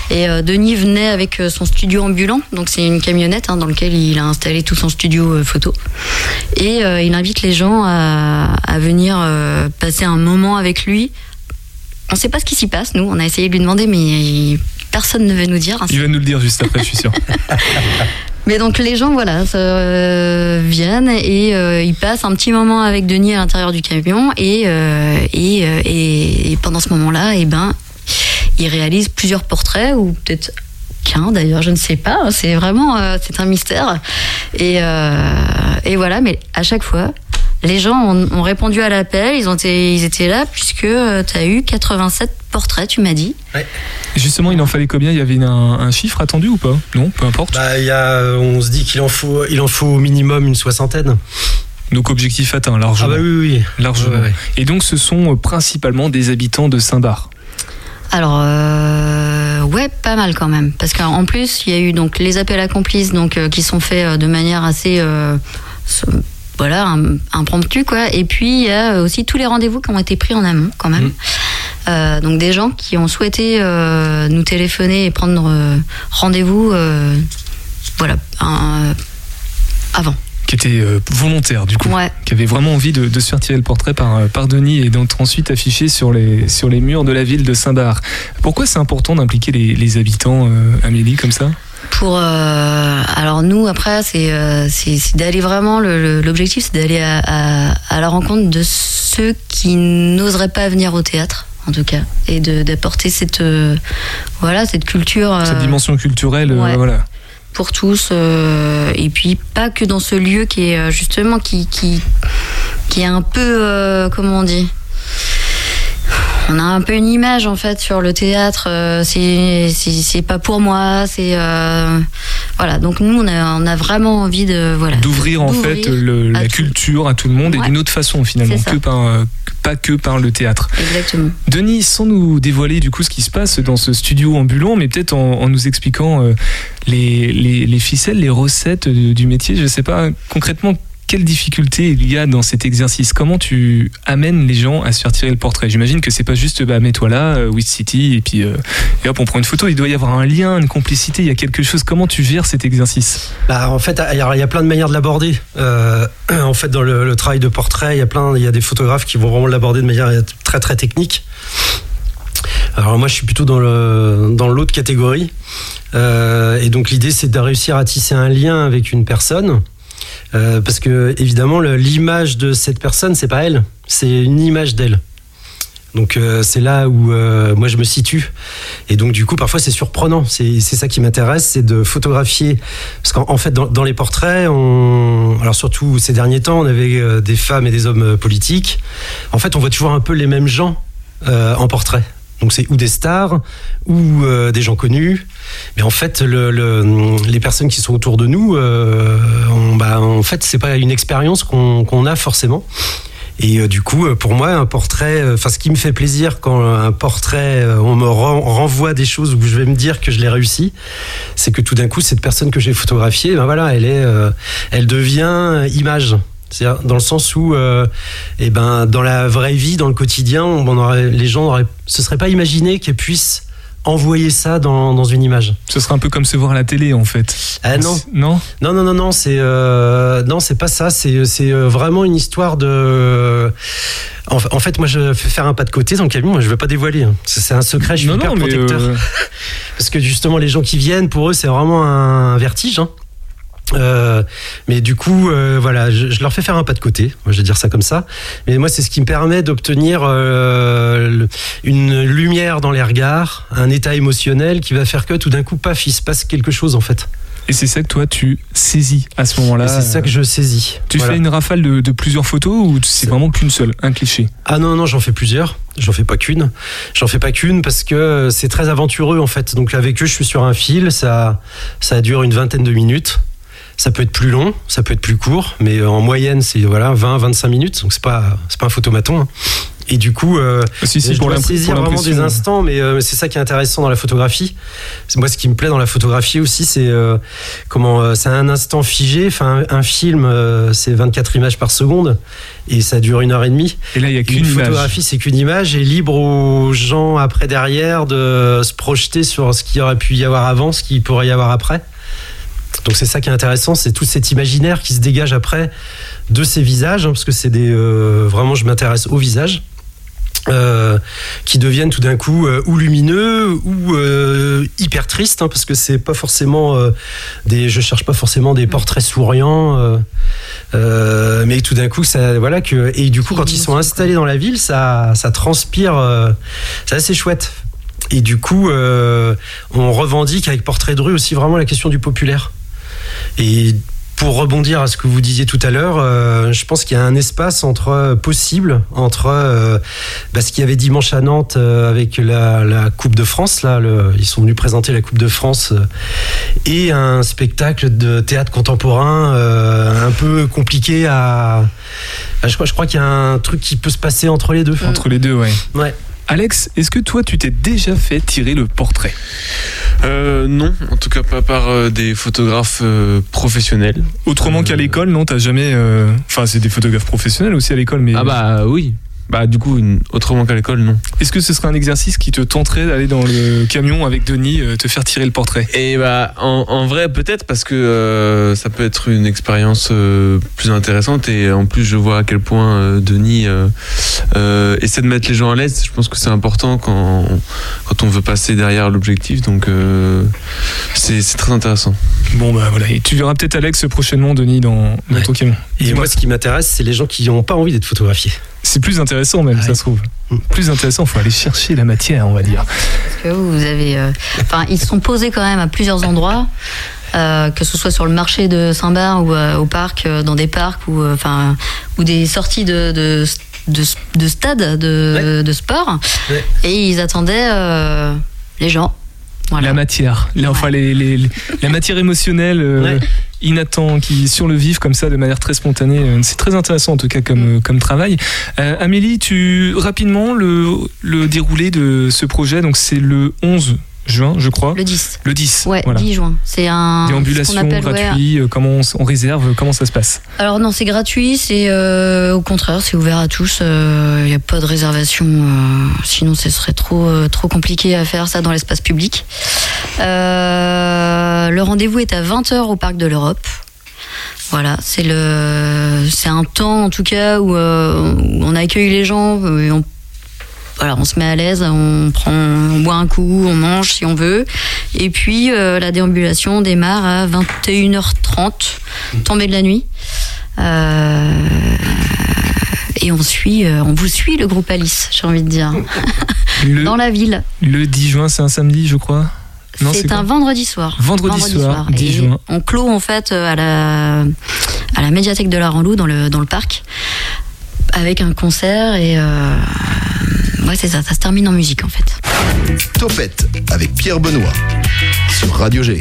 Et euh, Denis venait avec son studio ambulant, donc c'est une camionnette hein, dans laquelle il a installé tout son studio photo. Et il invite les gens à, à venir passer un moment avec lui. On ne sait pas ce qui s'y passe, nous. On a essayé de lui demander, mais personne ne veut nous dire. Il va nous le dire juste après, je suis sûr. Mais donc les gens, voilà, euh, viennent et euh, ils passent un petit moment avec Denis à l'intérieur du camion et, euh, et, euh, et- et pendant ce moment-là, eh ben, ils réalisent plusieurs portraits ou peut-être qu'un d'ailleurs, je ne sais pas. C'est vraiment, euh, c'est un mystère. Et, euh, et voilà, mais à chaque fois, les gens ont, ont répondu à l'appel, ils, ont été, ils étaient là puisque tu as eu 87 portraits, tu m'as dit. Justement, il en fallait combien? Il y avait une- un, un chiffre attendu ou pas? Non, peu importe. Bah, il y a, on se dit qu'il en faut, il en faut au minimum une soixantaine. Donc objectif atteint, largement. Ah bah oui, oui. Largement. Ouais, ouais. Et donc ce sont euh, principalement des habitants de Saint-Bar. Alors, euh, ouais, pas mal quand même. Parce qu'en plus, il y a eu donc les appels à complices donc, euh, qui sont faits euh, de manière assez. Euh, voilà, im- impromptue, quoi. Et puis, il y a aussi tous les rendez-vous qui ont été pris en amont, quand même. Euh, donc, des gens qui ont souhaité euh, nous téléphoner et prendre euh, rendez-vous, euh, voilà, un- euh, avant. qui était euh, volontaire du coup, Ouais. qui avait vraiment envie de, de se faire tirer le portrait par, euh, par Denis et d'être ensuite affiché sur les, sur les murs de la ville de Saint-Bar. Pourquoi c'est important d'impliquer les, les habitants, euh, Amélie, comme ça? Pour euh, alors nous après c'est euh, c'est d'aller vraiment le- le- l'objectif c'est d'aller à, à, à la rencontre de ceux qui n'oseraient pas venir au théâtre en tout cas et d'apporter cette euh, voilà cette culture Cette euh, dimension culturelle, euh, ouais. voilà. pour tous euh, et puis pas que dans ce lieu qui est justement qui qui qui est un peu euh, comment on dit on a un peu une image en fait sur le théâtre euh, c'est pas pour moi c'est euh, voilà donc nous on a on a vraiment envie de voilà D'ouvrir en fait le- la tout. culture à tout le monde et d'une autre façon finalement, que par, euh, pas que par le théâtre. exactement Denis, sans nous dévoiler du coup ce qui se passe dans ce studio ambulant, mais peut-être en, en nous expliquant euh, les, les- les ficelles, les recettes du métier, je sais pas concrètement quelles difficultés il y a dans cet exercice. Comment tu amènes les gens à se faire tirer le portrait J'imagine que c'est pas juste bah, mets-toi là, euh, With City, et puis euh, hop, on prend une photo. Il doit y avoir un lien, une complicité, il y a quelque chose. Comment tu gères cet exercice Bah, en fait, il y, a plein de manières de l'aborder. Euh, en fait, dans le, travail de portrait, il y a des photographes qui vont vraiment l'aborder de manière très très technique. Alors moi, je suis plutôt dans l'autre catégorie. Et donc l'idée, c'est de réussir à tisser un lien avec une personne. Euh, parce que évidemment, l'image de cette personne, c'est pas elle, c'est une image d'elle. Donc euh, c'est là où euh, moi je me situe. Et donc du coup parfois c'est surprenant. C'est ça qui m'intéresse, c'est de photographier. Parce qu'en en fait dans, les portraits, on... alors surtout ces derniers temps, on avait des femmes et des hommes politiques. En fait on voit toujours un peu les mêmes gens en portrait. Donc c'est ou des stars ou des gens connus. Mais en fait, le, le- les personnes qui sont autour de nous, euh, on- bah, en fait, c'est pas une expérience qu'on a forcément. Et euh, du coup, euh, pour moi, un portrait, euh, enfin, ce qui me fait plaisir quand un portrait, on me ren- renvoie des choses où je vais me dire que je l'ai réussi, c'est que tout d'un coup, cette personne que j'ai photographiée, ben voilà, elle est, elle devient image. Dans le sens où, eh ben, dans la vraie vie, dans le quotidien, les gens auraient, se seraient pas imaginé qu'elles puissent envoyer ça dans, dans une image. Ce serait un peu comme se voir à la télé en fait. Ah non. Non? Non, non, non, non, c'est euh, non, c'est pas ça. C'est c'est euh, vraiment une histoire de. En, en fait, moi, je fais faire un pas de côté dans le camion. Moi, je veux pas dévoiler. hein. C'est un secret. Je suis Non, hyper non, mais, protecteur. euh, Parce que justement, les gens qui viennent, pour eux, c'est vraiment un vertige. hein. Euh, mais du coup, euh, voilà, je, je leur fais faire un pas de côté. Moi, je vais dire ça comme ça. Mais moi, c'est ce qui me permet d'obtenir euh, le- une lumière dans les regards, un état émotionnel qui va faire que tout d'un coup, paf, il se passe quelque chose en fait. Et c'est ça que toi tu saisis à ce moment-là. C'est ça que je saisis. Tu Voilà. fais une rafale de, de plusieurs photos ou c'est vraiment qu'une seule, un cliché? Ah non, non, j'en fais plusieurs. J'en fais pas qu'une. J'en fais pas qu'une parce que c'est très aventureux en fait. Donc avec eux, je suis sur un fil. Ça, ça dure une vingtaine de minutes. Ça peut être plus long, ça peut être plus court, mais en moyenne, c'est voilà 20-25 minutes. Donc c'est pas, pas un photomaton. hein. Et du coup, euh, Si, si, je pour dois saisir vraiment des instants, mais euh, c'est ça qui est intéressant dans la photographie. Moi, ce qui me plaît dans la photographie aussi, c'est euh, comment euh, c'est un instant figé. Enfin, un, un film, euh, c'est 24 images par seconde et ça dure une heure et demie. Et là, il y a qu'une photographie, c'est qu'une image et libre aux gens après derrière de se projeter sur ce qu'il y aurait pu y avoir avant, ce qu'il pourrait y avoir après. Donc c'est ça qui est intéressant, c'est tout cet imaginaire qui se dégage après de ces visages, hein, parce que c'est des euh, vraiment je m'intéresse aux visages. euh, qui deviennent tout d'un coup euh, ou lumineux ou hyper tristes hein, parce que c'est pas forcément des je cherche pas forcément des portraits souriants mais tout d'un coup ça voilà et du coup quand ils sont installés dans la ville ça ça transpire c'est assez chouette et du coup on revendique avec portrait de rue aussi vraiment la question du populaire et pour rebondir à ce que vous disiez tout à l'heure, euh, je pense qu'il y a un espace entre euh, possible entre euh, bah, ce qu'il y avait dimanche à Nantes avec la, la Coupe de France. Là, le- ils sont venus présenter la Coupe de France et un spectacle de théâtre contemporain un peu compliqué à. bah, je crois, je crois qu'il y a un truc qui peut se passer entre les deux. Entre les deux, ouais. Ouais. Alex, est-ce que toi tu t'es déjà fait tirer le portrait Euh, non, en tout cas pas par euh, des photographes euh, professionnels. Autrement qu'à l'école, non T'as jamais. euh, Enfin, c'est des photographes professionnels aussi à l'école, mais. Ah bah oui. Bah du coup, une- autrement qu'à l'école, non. Est-ce que ce serait un exercice qui te tenterait d'aller dans le camion avec Denis, euh, te faire tirer le portrait? Et bah en, en vrai peut-être parce que euh, ça peut être une expérience euh, plus intéressante et en plus je vois à quel point euh, Denis euh, euh, essaie de mettre les gens à l'aise. Je pense que c'est important quand quand on veut passer derrière l'objectif donc euh, c'est très intéressant. Bon bah voilà, et tu verras peut-être Alex prochainement Denis dans, dans ton camion. Et moi, ce qui m'intéresse, c'est les gens qui n'ont pas envie d'être photographiés. C'est plus intéressant même, ça se trouve. Plus intéressant, faut aller chercher la matière, on va dire. Parce que vous avez. euh, Enfin, ils se sont posés quand même à plusieurs endroits. euh, que ce soit sur le marché de Saint-Bar ou euh, au parc, euh, dans des parcs ou euh, enfin ou des sorties de de, de, de stades de, de sport, et ils attendaient euh, les gens. La matière, la, enfin les, les- les- la matière émotionnelle euh, inattend, qui sur le vif comme ça de manière très spontanée. euh, C'est très intéressant en tout cas comme, euh, comme travail. Euh, Amélie, tu rapidement le, le déroulé de ce projet. Donc c'est le 11 juin, je crois. Le 10. Le 10. Ouais, voilà. 10 juin. C'est un. Déambulation ouais, gratuite, euh, comment on, réserve, comment ça se passe? Alors non, c'est gratuit, c'est euh, au contraire, c'est ouvert à tous. Il n'y a pas de réservation, euh, sinon ce serait trop euh, trop compliqué à faire ça dans l'espace public. Euh, le rendez-vous est à 20h au parc de l'Europe. Voilà, c'est le c'est un temps en tout cas où, euh, où on accueille les gens, euh, et on voilà, on se met à l'aise, on prend, on boit un coup, on mange si on veut. Et puis euh, la déambulation démarre à 21h30, tombée de la nuit. Euh, et on suit, euh, on vous suit le groupe Alice, j'ai envie de dire, le, dans la ville. le 10 juin, c'est un samedi, je crois. Non, C'est un vendredi soir. Vendredi soir, 10 Et juin. On clôt en fait à la, à la médiathèque de la Ranlou dans le, dans le parc avec un concert et euh, ouais c'est ça, ça se termine en musique en fait. Topette avec Pierre Benoît sur Radio G.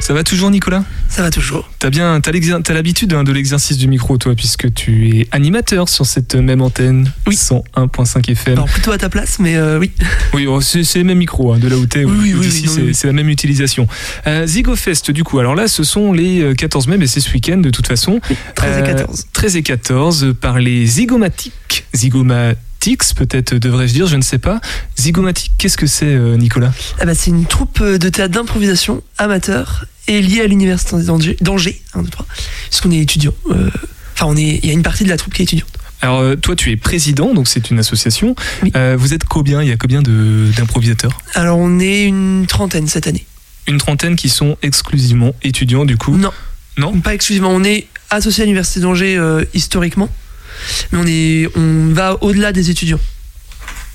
Ça va toujours, Nicolas? Ça va toujours. T'as bien, t'as l'habitude hein, de l'exercice du micro, toi, puisque tu es animateur sur cette même antenne, oui. 101.5 FM. Alors plutôt à ta place, mais euh, oui. Oui, oh, c'est c'est le même micro, hein, de là où t'es. Oui, ou- oui, ou oui, c'est la même utilisation. Euh, ZygoFest, du coup, alors là, ce sont les euh, 14 mai, mais c'est ce week-end de toute façon. 13 et Euh, 14. 13 et 14 par les Zygomatiques. Zygomatics, peut-être devrais-je dire, je ne sais pas. Zygomatique, qu'est-ce que c'est, euh, Nicolas? Ah bah, c'est une troupe de théâtre d'improvisation amateur et liée à l'université d'Angers, d'Angers, un, deux, trois, puisqu'on est étudiant. Euh, Enfin, on est, il y a une partie de la troupe qui est étudiante. Alors, euh, toi, tu es président, donc c'est une association. Euh, vous êtes combien? Il y a combien de- d'improvisateurs? Alors, on est une trentaine cette année. Une trentaine qui sont exclusivement étudiants, du coup? Non. Non? Pas exclusivement. On est associé à l'université d'Angers euh, historiquement, mais on est, on va au-delà des étudiants.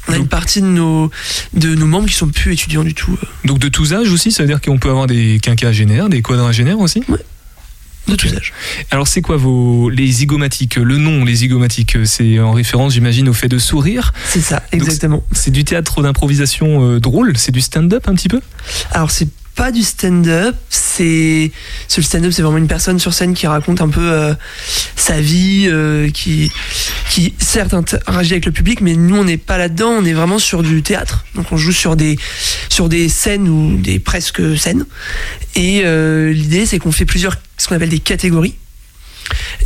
On a une partie de nos, de nos membres qui sont plus étudiants du tout. Donc de tous âges aussi, ça veut dire qu'on peut avoir des quinquagénaires, des quadragénaires aussi? De tous âges. Alors c'est quoi vos les zygomatiques Le nom, les zygomatiques, c'est en référence, j'imagine, au fait de sourire? C'est ça, exactement. C'est du théâtre d'improvisation euh, drôle, c'est du stand-up un petit peu? Alors c'est pas du stand-up, c'est le stand-up, c'est vraiment une personne sur scène qui raconte un peu euh, sa vie, euh, qui qui certes interagit avec le public, mais nous on n'est pas là-dedans, on est vraiment sur du théâtre. Donc on joue sur des scènes ou des presque scènes. Et euh, l'idée c'est qu'on fait plusieurs ce qu'on appelle des catégories.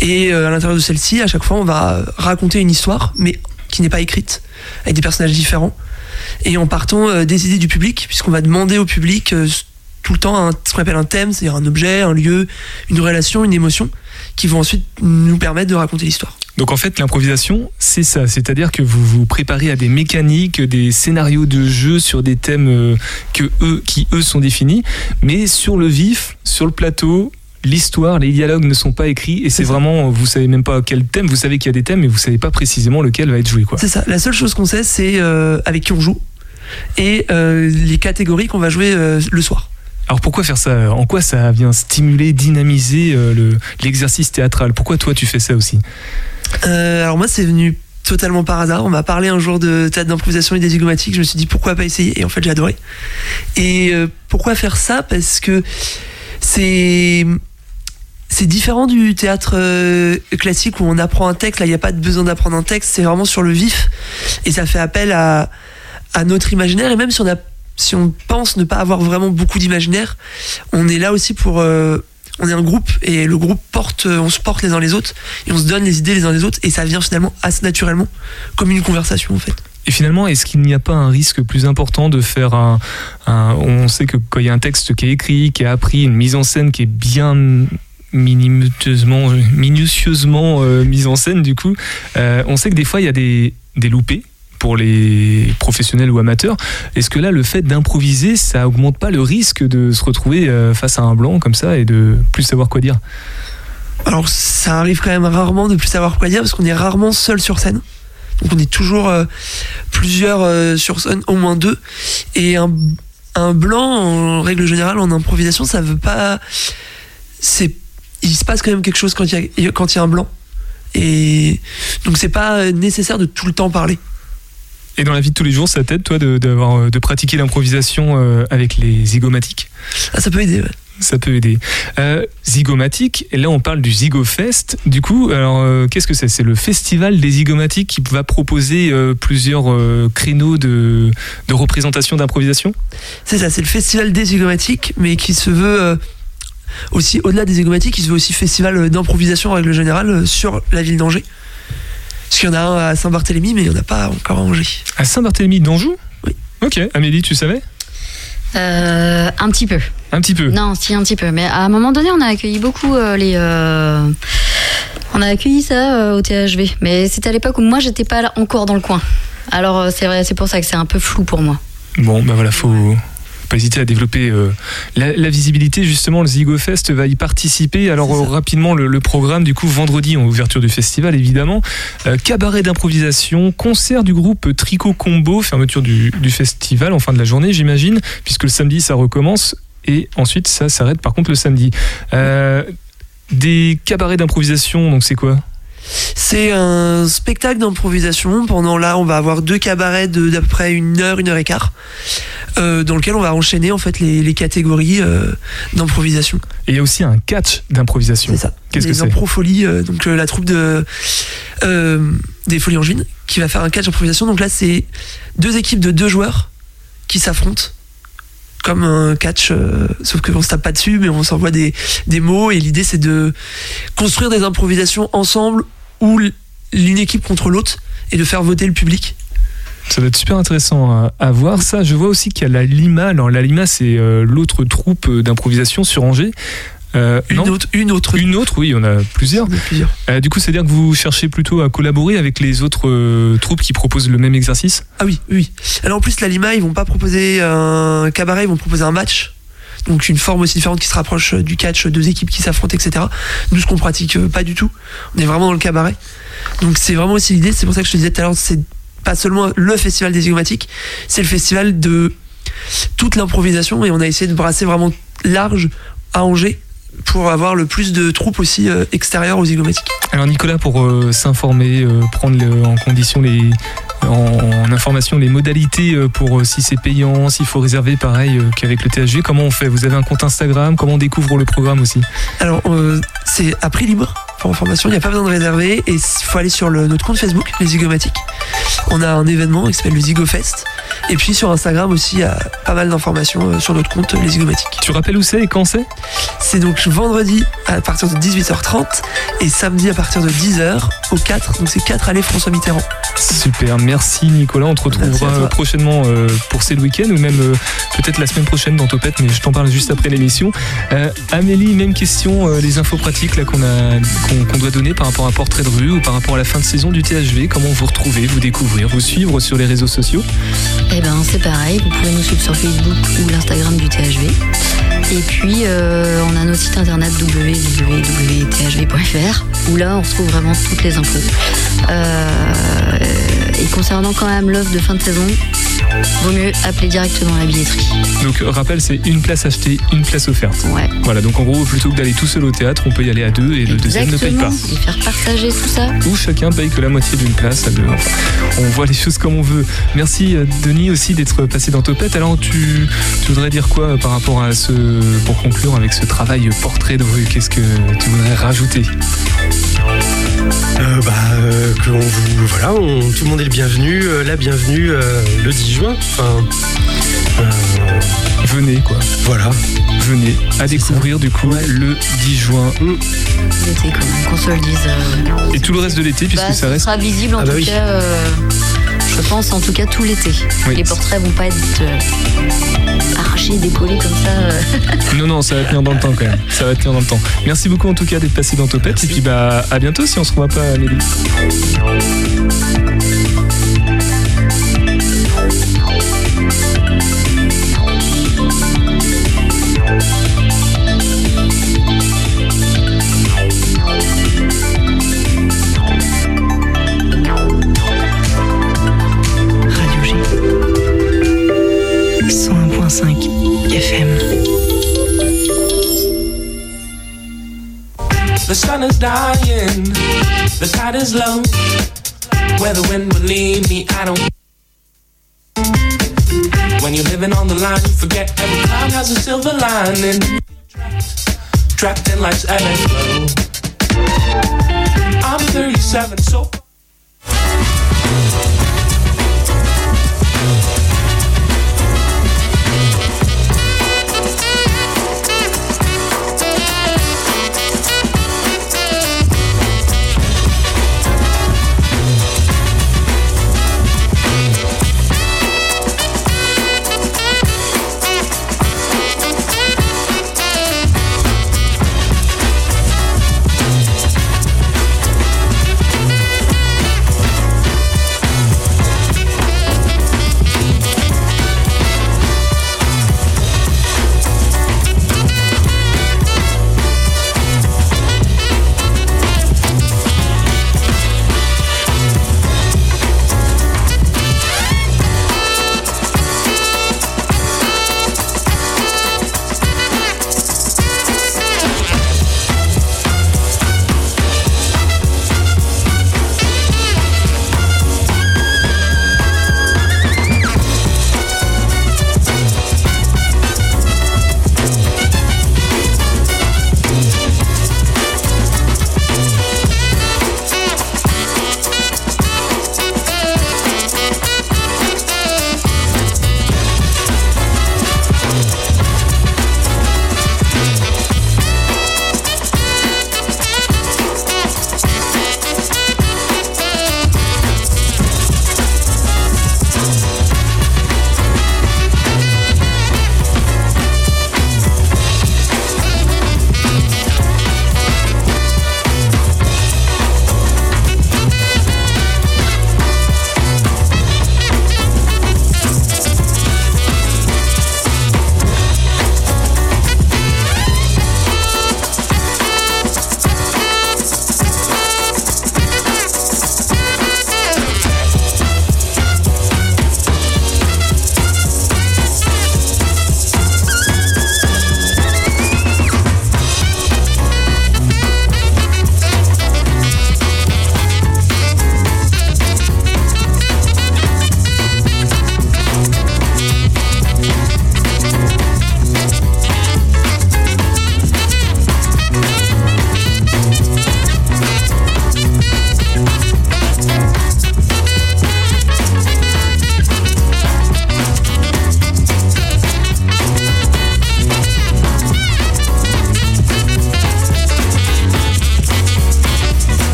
Et à l'intérieur de celle-ci, à chaque fois, on va raconter une histoire, mais qui n'est pas écrite, avec des personnages différents. Et en partant euh, des idées du public, puisqu'on va demander au public tout le temps un- ce qu'on appelle un thème, c'est-à-dire un objet, un lieu, une relation, une émotion, qui vont ensuite nous permettre de raconter l'histoire. Donc en fait, l'improvisation, c'est ça. C'est-à-dire que vous vous préparez à des mécaniques, des scénarios de jeu sur des thèmes euh, que eux, qui eux sont définis, mais sur le vif, sur le plateau. L'histoire, les dialogues ne sont pas écrits et c'est vraiment, vous savez même pas quel thème, vous savez qu'il y a des thèmes mais vous savez pas précisément lequel va être joué. C'est ça. La seule chose qu'on sait, c'est euh, avec qui on joue et euh, les catégories qu'on va jouer euh, le soir. Alors pourquoi faire ça? En quoi ça vient stimuler, dynamiser euh, le- l'exercice théâtral? Pourquoi toi tu fais ça aussi? Euh, alors moi, c'est venu totalement par hasard. On m'a parlé un jour de théâtre d'improvisation et des zygomatiques. Je me suis dit pourquoi pas essayer? Et en fait, j'ai adoré. Et euh, pourquoi faire ça? Parce que c'est c'est différent du théâtre classique où on apprend un texte. Là, il n'y a pas de besoin d'apprendre un texte. C'est vraiment sur le vif. Et ça fait appel à, à notre imaginaire. Et même si on, a, si on pense ne pas avoir vraiment beaucoup d'imaginaire, on est là aussi pour euh, on est un groupe et le groupe porte, euh, on se porte les uns les autres et on se donne les idées les uns les autres et ça vient finalement assez naturellement comme une conversation en fait. Et finalement, est-ce qu'il n'y a pas un risque plus important de faire un, On sait que quand il y a un texte qui est écrit, qui est appris, une mise en scène qui est bien minutieusement, minutieusement euh, mise en scène, du coup, on sait que des fois il y a des, des loupés pour les professionnels ou amateurs. Est-ce que là, le fait d'improviser, ça augmente pas le risque de se retrouver euh, face à un blanc comme ça et de plus savoir quoi dire? Alors ça arrive quand même rarement de plus savoir quoi dire parce qu'on est rarement seul sur scène. Donc on est toujours euh, plusieurs euh, sur scène, au moins deux. Et un, blanc, en règle générale, en improvisation, ça veut pas. C'est, il se passe quand même quelque chose quand il y y a un blanc. Et donc c'est pas nécessaire de tout le temps parler. Et dans la vie de tous les jours, ça t'aide, toi, de, d'avoir, euh, de pratiquer l'improvisation euh, avec les zygomatiques? Ah, ça peut aider, ouais. Ça peut aider. Euh, Zygomatique, et là on parle du Zygofest. Du coup, alors euh, qu'est-ce que c'est? C'est le festival des zygomatiques qui va proposer euh, plusieurs créneaux de, de représentation d'improvisation? C'est ça, c'est le festival des zygomatiques, mais qui se veut aussi, au-delà des zygomatiques, qui se veut aussi festival d'improvisation en règle générale sur la ville d'Angers. Parce qu'il y en a un à Saint-Barthélemy, mais il n'y en a pas encore à Angers. À Saint-Barthélemy d'Anjou Oui. Ok, Amélie, tu savais? Euh, un petit peu. Un petit peu Non, si, un petit peu. Mais à un moment donné, on a accueilli beaucoup euh, les. euh, On a accueilli ça euh, au THV. Mais c'était à l'époque où moi, j'étais pas là encore dans le coin. Alors, c'est vrai, c'est pour ça que c'est un peu flou pour moi. Bon, ben voilà, faut pas hésiter à développer euh, la, la visibilité. Justement, le Zygofest va y participer. Alors euh, rapidement, le, le programme du coup vendredi en ouverture du festival, évidemment, Euh, cabaret d'improvisation, concert du groupe Tricot Combo, fermeture du, du festival en fin de la journée, j'imagine, puisque le samedi ça recommence et ensuite ça s'arrête par contre le samedi. Des cabarets d'improvisation, donc c'est quoi? C'est un spectacle d'improvisation. Pendant là, on va avoir deux cabarets de d'à peu près une heure, une heure et quart, euh, dans lequel on va enchaîner en fait les, les catégories euh, d'improvisation. Et il y a aussi un catch d'improvisation. C'est ça. Qu'est-ce que c'est? improfolies, euh, donc euh, la troupe de des Folies Angevines, qui va faire un catch d'improvisation. Donc là, c'est deux équipes de deux joueurs qui s'affrontent comme un catch, euh, sauf que on se tape pas dessus, mais on s'envoie des, des mots et l'idée c'est de construire des improvisations ensemble ou l'une équipe contre l'autre et de faire voter le public. Ça va être super intéressant à, à voir ça. Je vois aussi qu'il y a la Lima. Alors la Lima, c'est euh, l'autre troupe euh, d'improvisation sur Angers. Euh, Une non autre, une autre. Une autre, oui, en a plusieurs. plusieurs. Euh, du coup, c'est-à-dire que vous cherchez plutôt à collaborer avec les autres euh, troupes qui proposent le même exercice? Ah oui, oui. Alors en plus, la Lima, ils vont pas proposer un cabaret, ils vont proposer un match. Donc une forme aussi différente qui se rapproche du catch, deux équipes qui s'affrontent, etc. Nous, ce qu'on pratique pas du tout. On est vraiment dans le cabaret. Donc c'est vraiment aussi l'idée. C'est pour ça que je te disais tout à l'heure, c'est pas seulement le festival des zygomatiques, c'est le festival de toute l'improvisation et on a essayé de brasser vraiment large à Angers pour avoir le plus de troupes aussi euh, extérieures aux zygomatiques. Alors Nicolas, pour euh, s'informer, euh, prendre en condition les en, en information les modalités euh, pour euh, si c'est payant, s'il faut réserver pareil euh, qu'avec le THG, comment on fait? Vous avez un compte Instagram? Comment on découvre le programme aussi? Alors, euh, c'est à prix libre pour information, il n'y a pas besoin de réserver et il faut aller sur le- notre compte Facebook, les Zygomatiques. On a un événement qui s'appelle le Zygofest. Et puis sur Instagram aussi, il y a pas mal d'informations sur notre compte, les Zygomatiques. Tu rappelles où c'est et quand c'est? C'est donc vendredi à partir de 18h30 et samedi à partir de 10h au 4, donc c'est 4 allées François Mitterrand. Super, merci Nicolas. On te retrouvera euh, prochainement euh, pour ces week-ends ou même euh, peut-être la semaine prochaine dans Topette, mais je t'en parle juste après l'émission. Euh, Amélie, même question, euh, les infos pratiques qu'on doit donner par rapport à Portrait de rue ou par rapport à la fin de saison du THV. Comment vous retrouver, vous découvrir, vous suivre sur les réseaux sociaux? Eh ben, c'est pareil. Vous pouvez nous suivre sur Facebook ou l'Instagram du THV. Et puis, euh, on a notre site internet www.thv.fr où là, on retrouve vraiment toutes les infos. Et concernant quand même l'offre de fin de saison, vaut mieux appeler directement la billetterie. Donc rappel, c'est une place achetée, une place offerte. Ouais. Voilà, donc en gros, plutôt que d'aller tout seul au théâtre, on peut y aller à deux et le deuxième ne paye pas. Exactement. Et faire partager tout ça. Ou chacun paye que la moitié d'une place à deux. Enfin, on voit les choses comme on veut. Merci euh, Denis aussi d'être passé dans Topette. Alors tu, tu voudrais dire quoi euh, par rapport à ce, pour conclure avec ce travail portrait de rue? Qu'est-ce que tu voudrais rajouter? Euh, bah, euh, que on vous, voilà, on- tout le monde est le bienvenu, euh, la bienvenue euh, le 10 juin. Enfin, Venez quoi. Voilà. Venez à découvrir du coup le 10 juin. L'été, quand même, qu'on se le dise. euh, Et tout le reste de l'été puisque bah, ça reste. sera visible en Ah bah tout oui. cas, euh, je pense en tout cas tout l'été. Oui. Les portraits vont pas être euh, arrachés, décollés comme ça. euh. Non, non, ça va tenir dans le temps quand même. Ça va tenir dans le temps. Merci beaucoup en tout cas d'être passé dans Topette. Et puis bah à bientôt si on se revoit pas, Amélie. 101.5 FM. The sun is dying, the tide is low. Where the wind will lead me, I don't. When you're living on the line, you forget every cloud has a silver lining. Trapped, trapped in life's ebb and flow. I'm 37, so.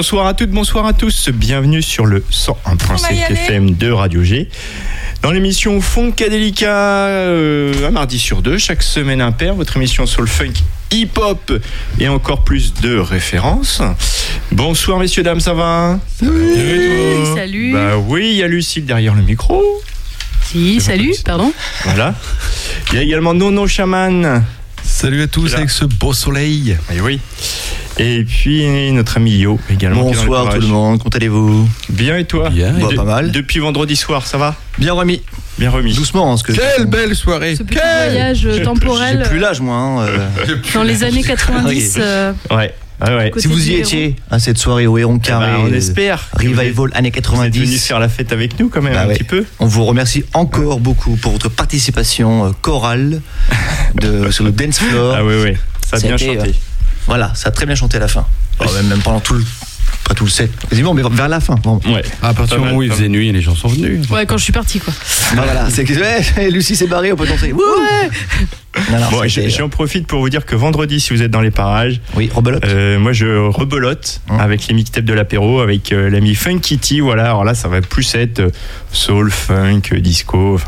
Bonsoir à toutes, bonsoir à tous. Bienvenue sur le 101.7 FM de Radio G. Dans l'émission Funkadelica, euh, un mardi sur deux, chaque semaine impair, votre émission sur le funk hip-hop et encore plus de références. Bonsoir messieurs, dames, ça va? Salut, salut. Bah oui, il y a Lucille derrière le micro. Si, salut, pardon. Voilà. Il y a également Nono Chaman. Salut à tous avec ce beau soleil. Et oui. Et puis notre ami Yo également. Bonsoir tout le monde, comment allez-vous Bien et toi Bien. Et Bah, de- pas mal. Depuis vendredi soir, ça va Bien remis. Bien remis. Doucement, hein, parce que. Quelle belle soirée Ce petit voyage euh, temporel J'ai plus l'âge, moi. hein, euh. dans les années 90. euh, Ouais. Ouais, ouais. Si vous y étiez à cette soirée au Héron Carré, Eh ben, on euh, espère. Revival années Vous êtes 90. venus faire la fête avec nous quand même Bah un ouais. petit peu. On vous remercie encore beaucoup pour votre participation euh, chorale de, sur le dance floor. Ah oui, oui. Ça a bien chanté. Voilà, ça a très bien chanté à la fin. Oh, même, même pendant tout le. Pas tout le set, quasiment, mais vers la fin. Bon. Ouais. À partir du moment où il faisait nuit, les gens sont venus. Ouais, quand je suis partie, quoi. Bah, voilà, c'est que ouais, Lucie s'est barrée, on peut danser. Wouh Non, non, Bon, j'en profite pour vous dire que vendredi, si vous êtes dans les parages, oui, rebelote. euh, moi je rebelote Hum. avec les mixtapes de l'apéro, avec euh, l'ami Funk Kitty. Voilà, alors là, ça va plus être euh, soul, funk, disco. Enfin